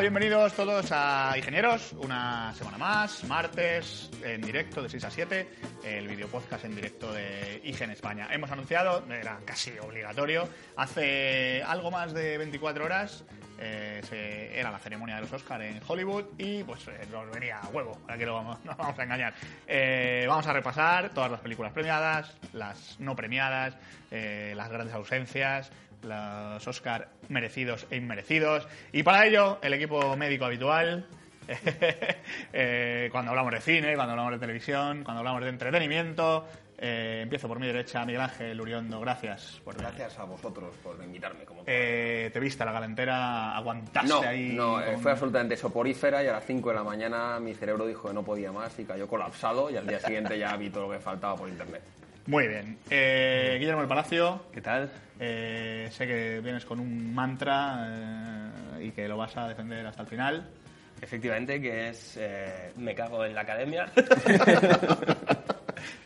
Bienvenidos todos a Ingenieros, una semana más, martes, en directo de 6 a 7, el video podcast en directo de IGEN España. Hemos anunciado, era casi obligatorio, hace algo más de 24 horas, eh, se- era la ceremonia de los Oscars en Hollywood y pues eh, nos venía a huevo, para que lo vamos, no vamos a engañar. Eh, vamos a repasar todas las películas premiadas, las no premiadas, eh, las grandes ausencias, los Oscar merecidos e inmerecidos. Y para ello, el equipo médico habitual, eh, cuando hablamos de cine, cuando hablamos de televisión, cuando hablamos de entretenimiento. eh, empiezo por mi derecha, Miguel Ángel Uriondo, gracias. Por Gracias a vosotros por invitarme. Como Eh, te viste a la galantera, aguantaste no, ahí. no, con- fue absolutamente soporífera y a las 5 de la mañana mi cerebro dijo que no podía más y cayó colapsado y al día siguiente ya vi todo lo que faltaba por internet. Muy bien. Eh, Guillermo del Palacio, ¿Qué tal? eh, sé que vienes con un mantra eh, y que lo vas a defender hasta el final. Efectivamente, que es eh, me cago en la academia.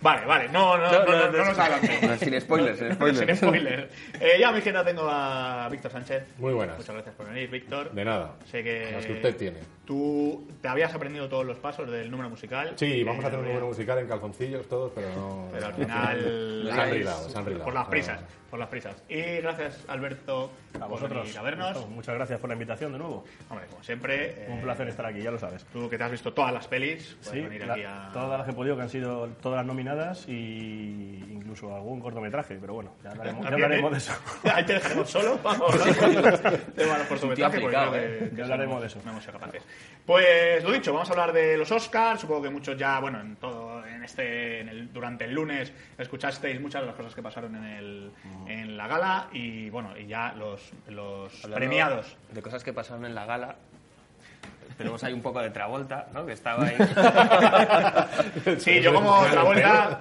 Vale, vale, no, no, no, No, no, no, no, no nos no. adelantemos. sin spoilers, sin spoilers. Sin spoiler. Eh, ya a mi izquierda tengo a Víctor Sánchez. Muy buenas. Muchas gracias por venir, Víctor. De nada. Sé que, Las que usted tiene. Tú te habías aprendido todos los pasos del número musical. Sí, vamos a hacer un Eh, número musical en calzoncillos todos, pero no. Pero al final... Se han rilado, se han rilado. Por las prisas, por las prisas. Y gracias, Alberto, A por vosotros. a vernos. Muchas gracias por la invitación de nuevo. Hombre, como siempre... Un eh, placer estar aquí, ya lo sabes. Tú que te has visto todas las pelis, puedes Sí, venir la- aquí a... todas las que he podido, que han sido todas las nominadas y incluso algún cortometraje, pero bueno, ya hablaremos, ya hablaremos de eso. Ahí te dejaremos solo. Vamos, tema de los cortometrajes, aplicado, creo ¿eh? que- que Ya hablaremos de eso. No hemos sido capaces. Pues lo dicho, vamos a hablar de los Oscars. Supongo que muchos ya, bueno, en todo, en este, en el, durante el lunes escuchasteis muchas de las cosas que pasaron en, el, en la gala y bueno, y ya los, los Hablando premiados. De cosas que pasaron en la gala. Tenemos ahí un poco de Travolta, ¿no? Que estaba ahí. Sí, yo como otra vuelta.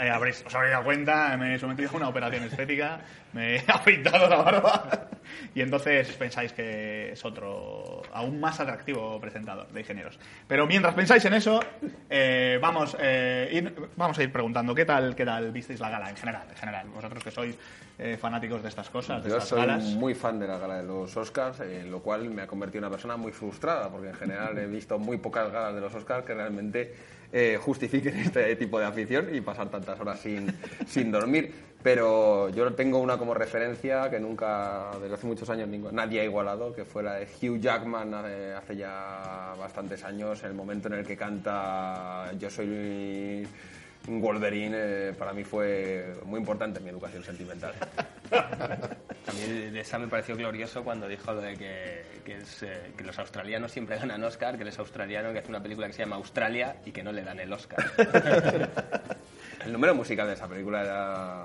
eh, habréis, os habréis dado cuenta, me he sometido a una operación estética, me he afeitado la barba y entonces pensáis que es otro aún más atractivo presentador de ingenieros. Pero mientras pensáis en eso, eh, vamos, eh, ir- vamos a ir preguntando qué tal, qué tal visteis la gala en general, en general. Vosotros que sois eh, fanáticos de estas cosas, de Yo estas soy galas. muy fan de la gala de los Oscars, eh, lo cual me ha convertido en una persona muy frustrada, porque en general he visto muy pocas galas de los Oscars que realmente eh, justifiquen este tipo de afición y pasar tantas horas sin, sin dormir. Pero yo tengo una como referencia que nunca, desde hace muchos años, nadie ha igualado, que fue la de Hugh Jackman eh, hace ya bastantes años, el momento en el que canta Yo soy Wolverine, eh, para mí fue muy importante en mi educación sentimental. Mí de esa me pareció glorioso cuando dijo lo de que, que es, eh, que los australianos siempre ganan Oscar, que él es australiano, que hace una película que se llama Australia y que no le dan el Oscar. El número musical de esa película era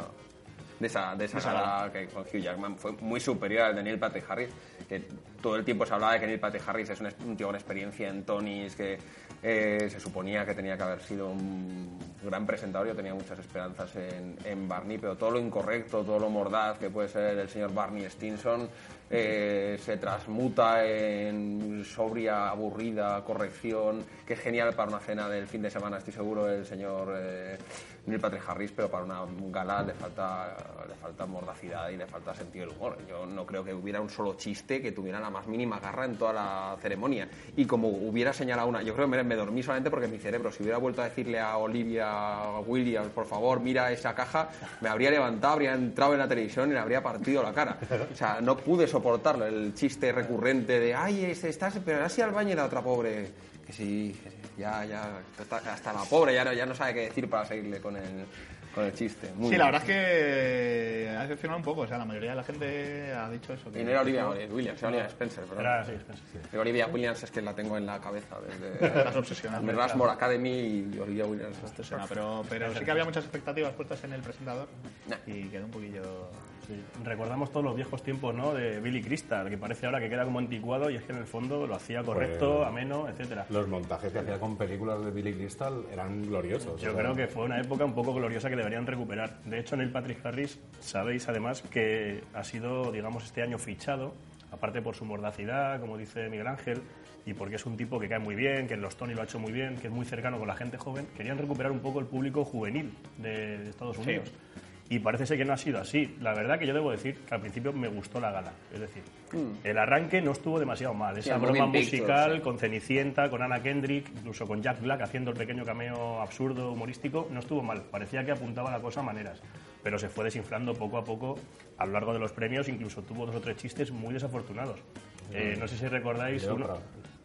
de esa, de esa Esa gala que con Hugh Jackman fue muy superior al de Neil Patrick Harris, que todo el tiempo se hablaba de que Neil Patrick Harris es un, un tío con experiencia en Tonys, que eh, se suponía que tenía que haber sido un gran presentador, yo tenía muchas esperanzas en, en Barney, pero todo lo incorrecto, todo lo mordaz que puede ser el señor Barney Stinson eh, se transmuta en sobria, aburrida, corrección, que es genial para una cena del fin de semana, estoy seguro, el señor eh, Neil Patrick Harris, pero para una gala le falta, le falta mordacidad y le falta sentido del humor. Yo no creo que hubiera un solo chiste que tuviera la más mínima garra en toda la ceremonia. Y como hubiera señalado una, yo creo que me, dormí solamente porque mi cerebro, si hubiera vuelto a decirle a Olivia Williams, por favor, mira esa caja, me habría levantado, habría entrado en la televisión y le habría partido la cara. O sea, no pude soportarlo, el chiste recurrente de, ay, estás, pero así al baño y la otra pobre. Que sí, que sí, ya, ya, hasta la pobre ya no, ya no sabe qué decir para seguirle con el, con el chiste. Muy Sí, la verdad es que ha decepcionado un poco. O sea, la mayoría de la gente ha dicho eso. que- Y no era Olivia Williams, era Olivia Spencer, perdón. Era, sí, Spencer. Pero Olivia Williams es que la tengo en la cabeza desde Estás obsesionado. The Rushmore Academy y Olivia Williams. Pero, pero sí que había muchas expectativas puestas en el presentador Nah. y quedó un poquillo... Sí. Recordamos todos los viejos tiempos ¿no? de Billy Crystal, que parece ahora que queda como anticuado y es que en el fondo lo hacía correcto, Pues- ameno, etcétera. Los montajes que hacía con películas de Billy Crystal eran gloriosos. Yo o sea, creo que fue una época un poco gloriosa que deberían recuperar. De hecho, Neil Patrick Harris, sabéis además que ha sido, digamos, este año fichado, aparte por su mordacidad, como dice Miguel Ángel, y porque es un tipo que cae muy bien, que en los Tony lo ha hecho muy bien, que es muy cercano con la gente joven, querían recuperar un poco el público juvenil de, de Estados Unidos. Y parece ser que no ha sido así. La verdad que yo debo decir que al principio me gustó la gala. Es decir, el arranque no estuvo demasiado mal. Esa el broma Moving Pictures, musical sí. con Cenicienta, con Anna Kendrick, incluso con Jack Black haciendo el pequeño cameo absurdo, humorístico, no estuvo mal. Parecía que apuntaba la cosa a maneras. Pero se fue desinflando poco a poco a lo largo de los premios. Incluso tuvo dos o tres chistes muy desafortunados. Eh, no sé si recordáis de uno.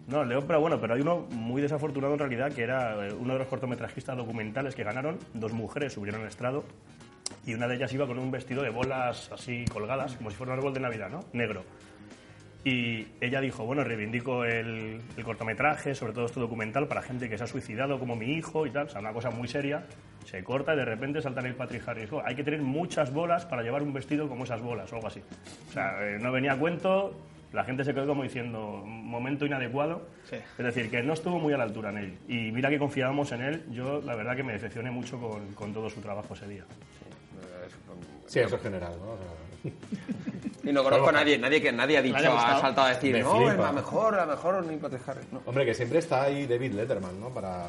No, de Oprah, bueno, pero hay uno muy desafortunado en realidad, que era eh, uno de los cortometrajistas documentales que ganaron. Dos mujeres subieron al estrado y una de ellas iba con un vestido de bolas así colgadas, como si fuera un árbol de Navidad, ¿no? Negro. Y ella dijo, bueno, reivindico el, el cortometraje, sobre todo este documental, para gente que se ha suicidado como mi hijo y tal, o sea, una cosa muy seria. Se corta y de repente salta el Patrick Harris. "Oh, hay que tener muchas bolas para llevar un vestido como esas bolas o algo así. O sea, eh, no venía a cuento, la gente se quedó como diciendo, momento inadecuado. Sí. Es decir, que no estuvo muy a la altura en él. Y mira que confiábamos en él, yo la verdad que me decepcioné mucho con, con todo su trabajo ese día. Sí, eso es general, ¿no? O sea, Y no conozco a nadie, nadie que nadie ha dicho, ha saltado a decir, Me no, es flipa. la mejor, la mejor, ni Harris. No. Hombre, que siempre está ahí David Letterman, ¿no? Para,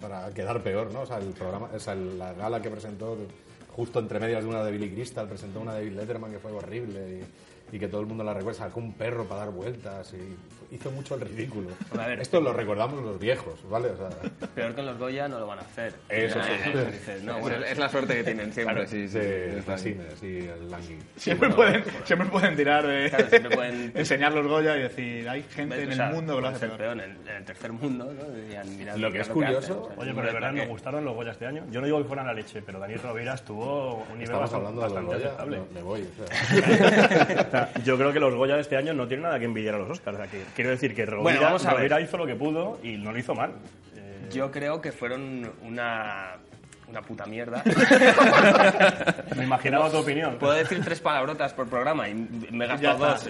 para quedar peor, ¿no? O sea, el programa, o sea, la gala que presentó justo entre medias de una de Billy Crystal, presentó una de David Letterman que fue horrible y, y que todo el mundo la recuerda. Sacó un perro para dar vueltas y hizo mucho el ridículo. A ver. Esto lo recordamos los viejos, ¿vale? O sea, Peor que en los Goya no lo van a hacer. Eso sí. Eh, dices, no, Es- bueno, es la suerte que tienen siempre, claro, sí, sí, sí. es la cine, sí, el Langui. Siempre, pueden, siempre pueden tirar de... Claro, siempre pueden- enseñar los Goya y decir, hay gente ¿ves? en O el mundo que lo hace peor. En el, en el tercer mundo, ¿no? Lo que es curioso- Oye, no pero de verdad me gustaron los Goya este año. Yo no digo que fueran la leche, pero Daniel Rovira estuvo un nivel Estamos bastante, hablando de los Goya, aceptable. me, me voy. o sea. Sea, Yo creo que los Goya de este año no tienen nada que envidiar a los Oscars. O sea, que quiero decir que Rovira, Bueno, vamos a ver. Rovira hizo lo que pudo y no lo hizo mal. Eh, Yo creo que fueron una, una puta mierda. me imaginaba tu opinión. Puedo decir tres palabrotas por programa y me he gastado dos.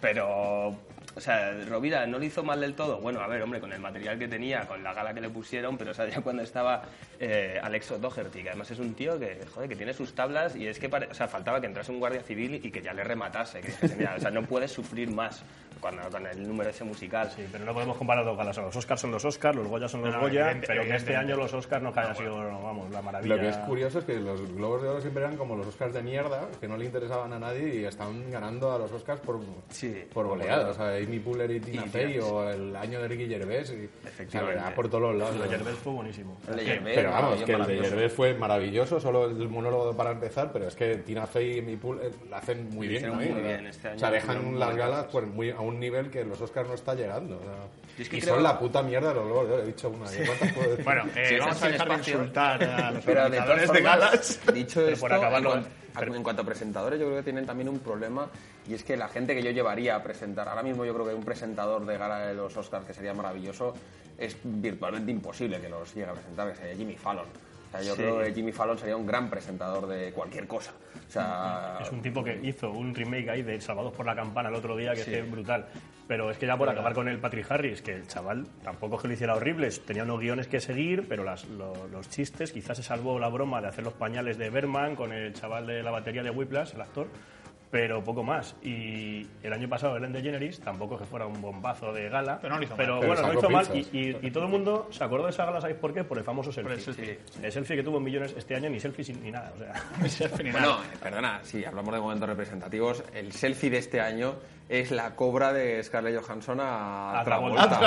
Pero, o sea, Rovira no lo hizo mal del todo. Bueno, a ver, hombre, con el material que tenía, con la gala que le pusieron, pero o sea, ya cuando estaba eh, Alex O'Doherty, que además es un tío que, joder, que tiene sus tablas y es que, pare- o sea, faltaba que entrase un guardia civil y que ya le rematase. Que o sea, no puedes sufrir más cuando, con el número ese musical. Sí, pero no podemos comparar dos galas. Los Oscars son los Oscars, los Goya son los No, Goya, evidente- pero que este año los Oscars no que haya sido, vamos, la maravilla. Lo que es curioso es que los Globos de Oro siempre eran como los Oscars de mierda, que no le interesaban a nadie y estaban ganando a los Oscars por, Sí. por goleada. O sea, Amy Poehler y Tina Fey o el año de Ricky Gervais. Y, Efectivamente. o sea, por todos los lados. El de. Gervais fue buenísimo. El de Gervais, Pero vamos, que el de. Gervais fue maravilloso, solo el monólogo para empezar, pero es que Tina Fey y Amy Poehler la hacen muy bien. también, muy bien este año, O sea, dejan las galas pues, muy, a un nivel que los Oscars no está llegando. es que y creo- son la puta mierda de los Globos de Oro, he dicho una. ¿y ¿Cuántas puedo decir? Bueno, eh, Sí, vamos a dejar de insultar a los Pero de formas, galas. dicho Pero esto, por acabarlo- en, cuan- en cuanto a presentadores, yo creo que tienen también un problema y es que la gente que yo llevaría a presentar, ahora mismo yo creo que un presentador de gala de los Oscars que sería maravilloso, es virtualmente imposible que los llegue a presentar, que sería Jimmy Fallon. O sea, yo Sí. creo que Jimmy Fallon sería un gran presentador de cualquier cosa. O sea, Es un tipo que hizo un remake ahí de Salvados por la Campana el otro día, que es que es brutal. Pero es que ya por acabar con el Patrick Harris, que el chaval tampoco es que lo hiciera horrible, tenía unos guiones que seguir, pero las- lo- los chistes, quizás se salvó la broma de hacer los pañales de Berman con el chaval de la batería de Whiplash, el actor, pero poco más. Y el año pasado Ellen DeGeneres tampoco que fuera un bombazo de gala, Pero no lo hizo mal. Pero bueno, no hizo mal y, pinzas. y- y todo el mundo se acordó de esa gala, ¿sabéis por qué? Por el famoso selfie. el selfie. El selfie que tuvo en millones este año, ni selfie ni nada. O sea, Ese es Bueno, fenomenal. eh, perdona, si hablamos de momentos representativos, el selfie de este año es la cobra de Scarlett Johansson a, A Travolta. Travolta. A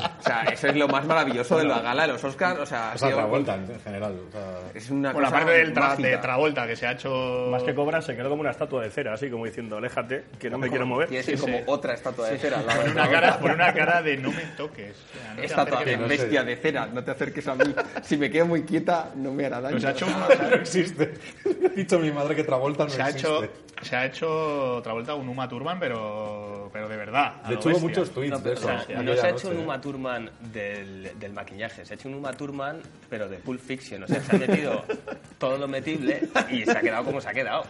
Travolta. O sea, eso es lo más maravilloso de la gala de los Oscars. O sea, ha O sea, Travolta en general. o sea, es una Bueno, cosa aparte del tra- de Travolta, que se ha hecho... Más que cobra, se quedó como una estatua de cera, así como diciendo, aléjate, que no me quiero mover. Quiere decir Sí, como sí. otra estatua de cera. de una, cara, con una cara de no me toques. O sea, no te Estatua de no sé. bestia de cera, no te acerques a mí. Si me quedo muy quieta, no me hará daño. Pues se ha hecho, no existe. Ha dicho mi madre que Travolta no se ha existe. hecho, se ha hecho Travolta un Uma Thurman, pero, pero de verdad. De hecho, hubo muchos tweets No, de pero, eso. o sea, aquella no se ha hecho un Uma Thurman del, del maquillaje, se ha hecho un Uma Thurman, pero de Pulp Fiction. O sea, se ha metido todo lo metible y se ha quedado como se ha quedado.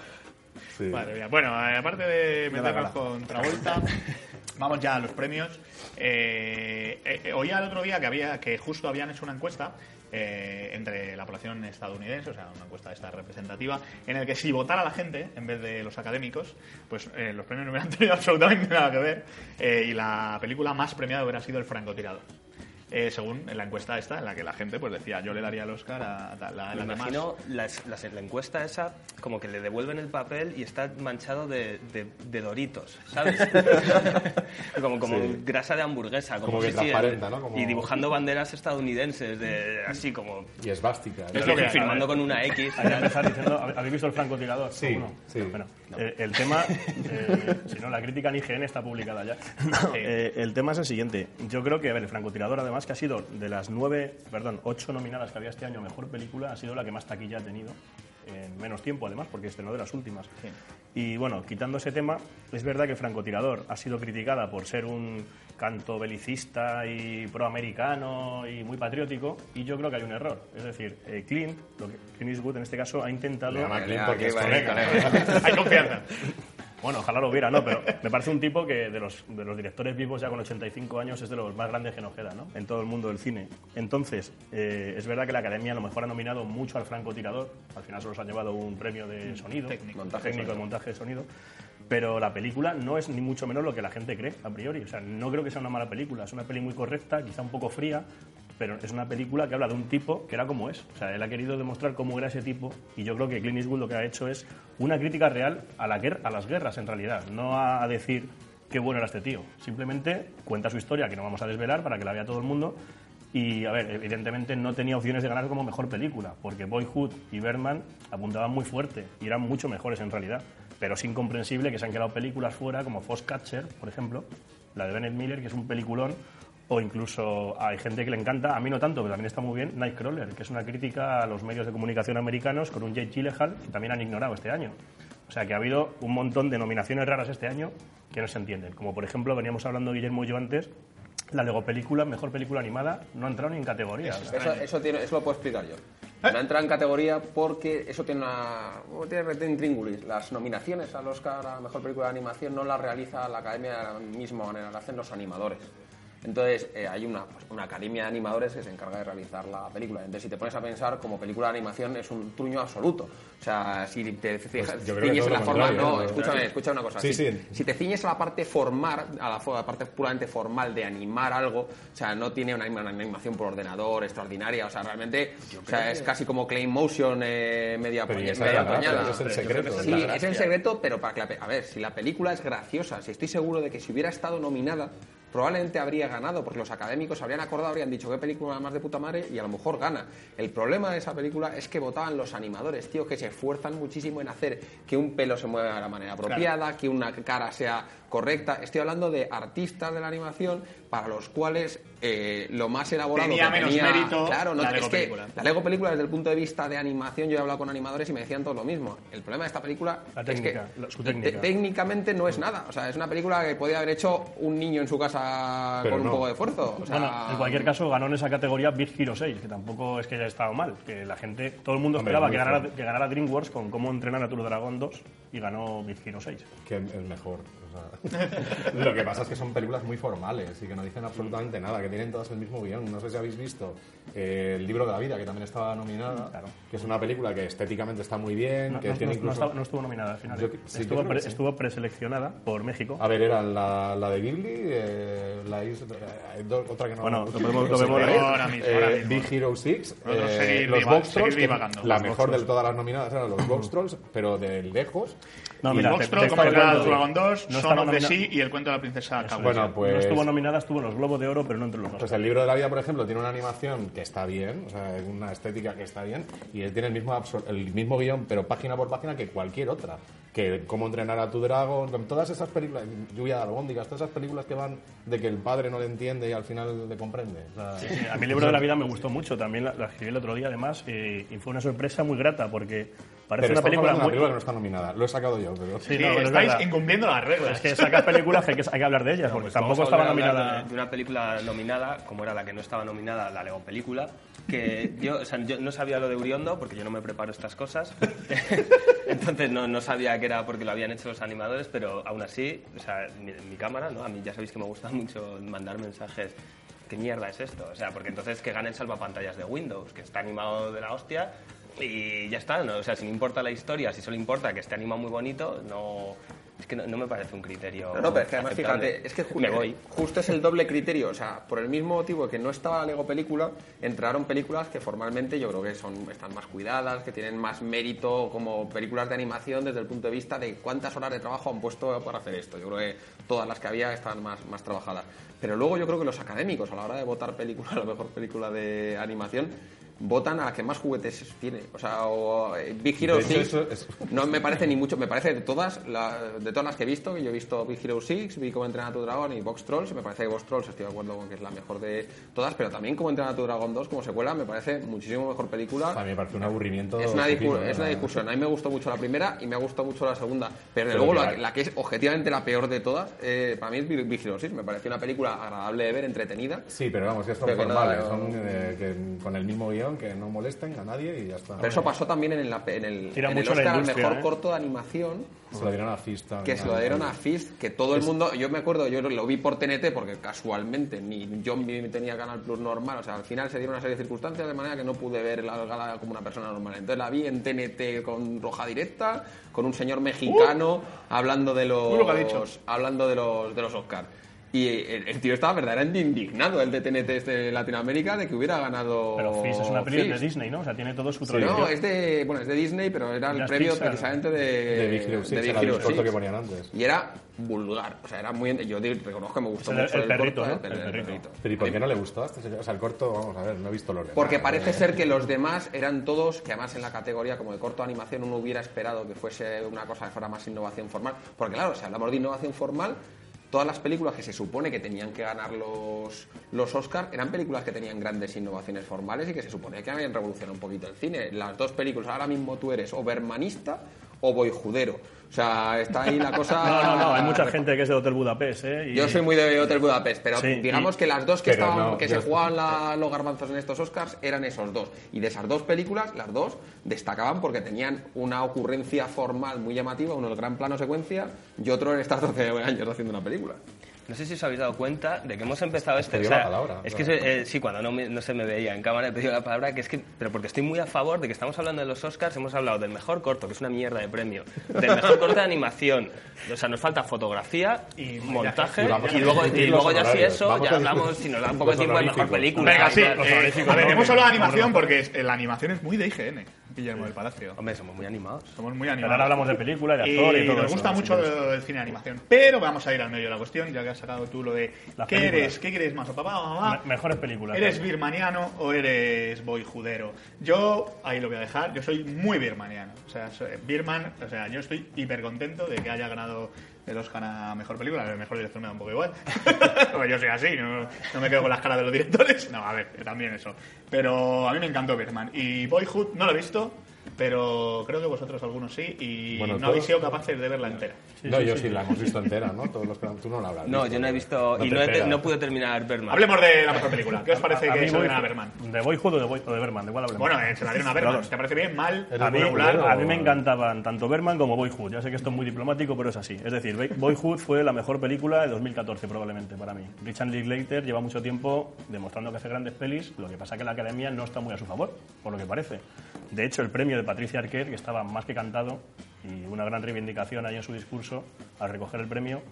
Sí. Madre mía. Bueno, eh, aparte de la meternos con Travolta, vamos ya a los premios. Eh, eh, oía el otro día que había que justo habían hecho una encuesta eh, entre la población estadounidense, o sea, una encuesta esta representativa, en el que si votara la gente en vez de los académicos, pues eh, los premios no hubieran tenido absolutamente nada que ver eh, y la película más premiada hubiera sido El francotirador. Eh, según la encuesta esta, en la que la gente pues decía, yo le daría el Oscar a, a tal- la, Me la imagino las- las- la encuesta esa, como que le devuelven el papel y está manchado de, de- de doritos, ¿sabes? como como Sí. grasa de hamburguesa. Como, Como que sí, sí, transparenta, ¿no? Como- Y dibujando banderas estadounidenses, de, así como Y esvástica. Es lo que firmando con una X. Hay que empezar diciendo, ¿habe- ¿habéis visto el francotirador? Sí, ¿Alguno? sí. Bueno, eh, el tema, eh, si no, la crítica en IGN está publicada ya. Eh, el tema es el siguiente. Yo creo que, a ver, el francotirador, además, que ha sido de las nueve, perdón, ocho nominadas que había este año a mejor película, ha sido la que más taquilla ha tenido. En menos tiempo, además, porque este no de las últimas. Y bueno, quitando ese tema, es verdad que francotirador ha sido criticada por ser un canto belicista y proamericano y muy patriótico, y yo creo que hay un error. Es decir, eh, Clint, lo que, Clint Eastwood en este caso, ha intentado. Le llama Clint porque es colega. Hay confianza. Bueno, ojalá lo hubiera, ¿no? Pero me parece un tipo que de los, de los directores vivos ya con 85 años es de los más grandes que nos queda, ¿no? En todo el mundo del cine. Entonces, eh, es verdad que la Academia a lo mejor ha nominado mucho al francotirador. Al final solo se han llevado un premio de sonido. Técnico. Montaje de técnico de sonido. montaje de sonido. Pero la película no es ni mucho menos lo que la gente cree, a priori. O sea, no creo que sea una mala película. Es una peli muy correcta, quizá un poco fría, pero es una película que habla de un tipo que era como es. O sea, él ha querido demostrar cómo era ese tipo y yo creo que Clint Eastwood lo que ha hecho es una crítica real a, las guerras, en realidad. No a, decir qué bueno era este tío. Simplemente cuenta su historia, que no vamos a desvelar para que la vea todo el mundo. Y, a ver, evidentemente no tenía opciones de ganar como mejor película, porque Boyhood y Birdman apuntaban muy fuerte y eran mucho mejores en realidad. Pero es incomprensible que se han quedado películas fuera, como Foxcatcher, por ejemplo, la de Bennett Miller, que es un peliculón, o incluso hay gente que le encanta, a mí no tanto, pero también está muy bien, Nightcrawler, que es una crítica a los medios de comunicación americanos con un Jake Gyllenhaal que también han ignorado este año. O sea que ha habido un montón de nominaciones raras este año que no se entienden. Como por ejemplo, veníamos hablando Guillermo y yo antes, la Lego película, mejor película animada, no ha entrado ni en categoría. O sea, Eso, eso, tiene, eso lo puedo explicar yo. No entra en categoría porque eso tiene una. Tiene red intríngulis. Las nominaciones al Oscar a mejor película de animación no las realiza la academia de la misma manera, las hacen los animadores. Entonces, eh, hay una, pues, una academia de animadores que se encarga de realizar la película. Entonces, si te pones a pensar, como película de animación es un truño absoluto. O sea, si te fijas, Pues yo creo que ciñes en la forma. No, escúchame, escucha una cosa. Sí, si, sí. si te ciñes a la parte formal, a la, a la parte puramente formal de animar algo, o sea, no tiene una, una animación por ordenador extraordinaria, o sea, realmente, o sea, es casi como Clay Motion eh, media, Pero media es el secreto. Sí, es el secreto, pero para que la a ver, si la película es graciosa, si estoy seguro de que si hubiera estado nominada, probablemente habría ganado, porque los académicos habrían acordado, habrían dicho qué película más de puta madre y a lo mejor gana. El problema de esa película es que votaban los animadores, tío, que se esfuerzan muchísimo en hacer que un pelo se mueva de la manera apropiada, que una cara sea correcta. Estoy hablando de artistas de la animación para los cuales eh, lo más elaborado Tenía que menos tenía- mérito claro, no, la es Lego que película. la Lego película desde el punto de vista de animación yo he hablado con animadores y me decían todo lo mismo. El problema de esta película La es que la- su te- técnica. técnicamente no es nada. O sea, es una película que podía haber hecho un niño en su casa Pero con un poco de esfuerzo. O sea, Bueno, en cualquier caso ganó en esa categoría Big Hero 6, que tampoco es que haya estado mal, que la gente, todo el mundo esperaba que ganara, fuerte. que ganara DreamWorks con cómo entrenar a tu dragón 2 y ganó Big Hero 6. que es mejor. O sea, lo que pasa es que son películas muy formales y que no dicen absolutamente nada, que tienen todas el mismo guion. No sé si habéis visto eh, El libro de la vida, que también estaba nominada, Claro. que es una película que estéticamente está muy bien, No, que no- tiene no- incluso... estaba- no estuvo nominada al final. Yo ¿eh? sí, estuvo, pre- sí. estuvo preseleccionada por México. A ver, eran la, la de Ghibli, eh, la is- eh, otra que no... Bueno, lo podemos- lo vemos Ahora mismo, eh, ahora mismo. Big Hero 6, Nosotros eh, los Box Trolls, la mejor de Trolls. todas las nominadas eran los Box Trolls, pero de lejos. No, mira, Box te- Troll, te- como era cuento. Dragon 2, No Son of the nomina- Sea y El cuento de la princesa Kaguya. Bueno, pues- No estuvo nominada, estuvo en los Globos de Oro, pero no entre los dos. Pues el libro de la vida, por ejemplo, tiene una animación que está bien, o sea, una estética que está bien, y él tiene el mismo, absor- el mismo guion, pero página por página que cualquier otra. Que cómo entrenar a tu dragón, con todas esas películas, lluvia de albóndigas, todas esas películas que van de que el padre no le entiende y al final le comprende. O sea, Sí, a mí el libro de la vida me gustó mucho, también la, la escribí el otro día además, eh, y fue una sorpresa muy grata porque parece pero una película una muy... película que no está nominada. Lo he sacado yo, pero... Sí, Sí, no, pero es estáis verdad. incumpliendo las reglas. Es que sacas películas que hay que, hay que hablar de ellas, porque Pues tampoco estaba nominada... de, de una película nominada, como era la que no estaba nominada, la Lego película, que yo, o sea, yo no sabía lo de Uriondo, porque yo no me preparo estas cosas, entonces no, no sabía que era porque lo habían hecho los animadores, pero aún así, o sea, mi, mi cámara, ¿no? A mí ya sabéis que me gusta mucho mandar mensajes. ¿Qué mierda es esto? O sea, porque entonces que gane el salvapantallas de Windows, que está animado de la hostia, y ya está, ¿no? O sea, si no importa la historia, si solo importa que esté animado muy bonito, no... Es que no, no me parece un criterio. No, no, pero es que además, aceptable. fíjate, es que ju- me voy. justo es el doble criterio. O sea, por el mismo motivo que no estaba la Lego película, entraron películas que formalmente yo creo que son, están más cuidadas, que tienen más mérito como películas de animación desde el punto de vista de cuántas horas de trabajo han puesto para hacer esto. Yo creo que todas las que había están más, más trabajadas. Pero luego yo creo que los académicos, a la hora de votar película, la mejor película de animación, votan a la que más juguetes tiene. O sea, o, eh, Big Hero De hecho, 6 eso es- no me parece ni mucho, me parece de todas, la- de todas las que he visto, que yo he visto Big Hero 6, vi cómo entrenar a tu dragón y Box Trolls, me parece que Box Trolls estoy de acuerdo con que es la mejor de todas, pero también como entrenar a tu dragón 2 como secuela me parece muchísimo mejor película. A mí me parece un aburrimiento. Es una, discu- tremendo, es una ¿eh? discusión. A mí me gustó mucho la primera y me ha gustado mucho la segunda. Pero, de Pero luego la, que es objetivamente la peor de todas, eh, para mí es Big Hero 6. Me pareció una película agradable de ver, entretenida. Sí, pero vamos, que son Pero que no- formales, son eh, que con el mismo guion, que no molesten a nadie y ya está. Pero eso pasó también en, la, en el, Tira en el mucho la Oscar al industria, mejor ¿eh? corto de animación. Se lo dieron a Fist también. que se lo dieron a Fist, que todo el mundo, yo me acuerdo, yo lo vi por TNT porque casualmente ni yo ni tenía Canal Plus normal, o sea, al final se dieron una serie de circunstancias de manera que no pude ver la gala como una persona normal. Entonces la vi en TNT con roja directa, con un señor mexicano hablando de los Uh, lo que ha dicho. hablando de los de los Oscar. Y el, el tío estaba verdaderamente indignado, el de TNT de Latinoamérica, de que hubiera ganado. Pero Fist es una película de. Disney, ¿no? O sea, tiene todo su No, tradición. es de, bueno, es de Disney, pero era el Era premio Pixar. precisamente de, De Big Hero 6, de Big el Hero corto 6. que ponían antes. Y era vulgar, o sea, era muy... Yo reconozco que me gustó el- mucho el perrito, corto, ¿no? ¿eh? pero El perrito. Pero ¿y por qué no le gustó a este señor? O sea, el corto, vamos a ver, no he visto los demás. Porque parece ser que los demás eran todos, que además en la categoría como de corto animación uno hubiera esperado que fuese una cosa que fuera más innovación formal. Porque claro, si hablamos de innovación formal, todas las películas que se supone que tenían que ganar los, los Oscar eran películas que tenían grandes innovaciones formales y que se supone que habían revolucionado un poquito el cine. Las dos películas, ahora mismo tú eres o bermanista o boyjudero. O sea, está ahí la cosa... No, no, no, hay mucha gente que es de Hotel Budapest, ¿eh? Y- Yo soy muy de Hotel Budapest, pero Sí, digamos y- que las dos que, estaban, no, que yo- se jugaban la- los garbanzos en estos Oscars eran esos dos. Y de esas dos películas, las dos destacaban porque tenían una ocurrencia formal muy llamativa, uno el gran plano secuencia y otro en estar 12 años haciendo una película. No sé si os habéis dado cuenta de que hemos empezado este. dio o sea, la palabra, es que eh, sí, cuando no, me- no se me veía en cámara he pedido la palabra, que es que. Pero porque estoy muy a favor de que estamos hablando de los Oscars, hemos hablado del mejor corto, que es una mierda de premio, del mejor corto de animación. O sea, nos falta fotografía y montaje, Y y luego, y luego ya si eso, Vamos ya hablamos, si nos da un poco de tiempo, de mejor película. Venga, sí. Eh, a ver, hemos hablado de animación porque es- la animación es muy de IGN, Guillermo del Palacio. Hombre, somos muy animados. Somos muy Pero animados. ahora hablamos de película, de actor y todo nos eso, gusta ¿no? mucho el cine de animación. Pero vamos a ir al medio de la cuestión, ya que has sacado tú lo de Las ¿qué películas. eres? ¿Qué quieres más? ¿O papá o mamá? Me- mejores películas. ¿Eres birmaniano o eres boyjudero? Yo, ahí lo voy a dejar, yo soy muy birmaniano. O sea, soy- Birman, o sea, yo estoy hiper contento de que haya ganado el Oscar a Mejor Película. El Mejor Director me da un poco igual. Porque yo soy así, no, no me quedo con las caras de los directores. No, a ver, también eso. Pero a mí me encantó Birman. Y Boyhood no lo he visto, pero creo que vosotros algunos sí. Y Bueno, no todos- habéis sido capaces de verla entera. no, yo sí, la hemos visto entera, ¿no? Todos los que tú no la habrás No, visto, yo no he visto. No y te no, he- no pude terminar Berman. Hablemos de la mejor película. ¿Qué os parece A que mí se a Berman? ¿De Boyhood o de, Boy- o de Berman? ¿De cuál hablamos? Bueno, eh, se la dieron a Berman. ¿Te parece bien? ¿Mal? A mí, ¿Regular? boyjudero a mí me encantaban tanto Berman como Boyhood. Ya sé que esto es muy diplomático, pero es así. Es decir, Boy- Boyhood fue la mejor película de 2014 probablemente para mí. Richard Linklater lleva mucho tiempo demostrando que hace grandes pelis, lo que pasa que la academia no está muy a su favor, por lo que parece. De hecho, el premio de Patricia Arquette, que estaba más que cantado y una gran reivindicación ahí en su discurso al recoger el premio,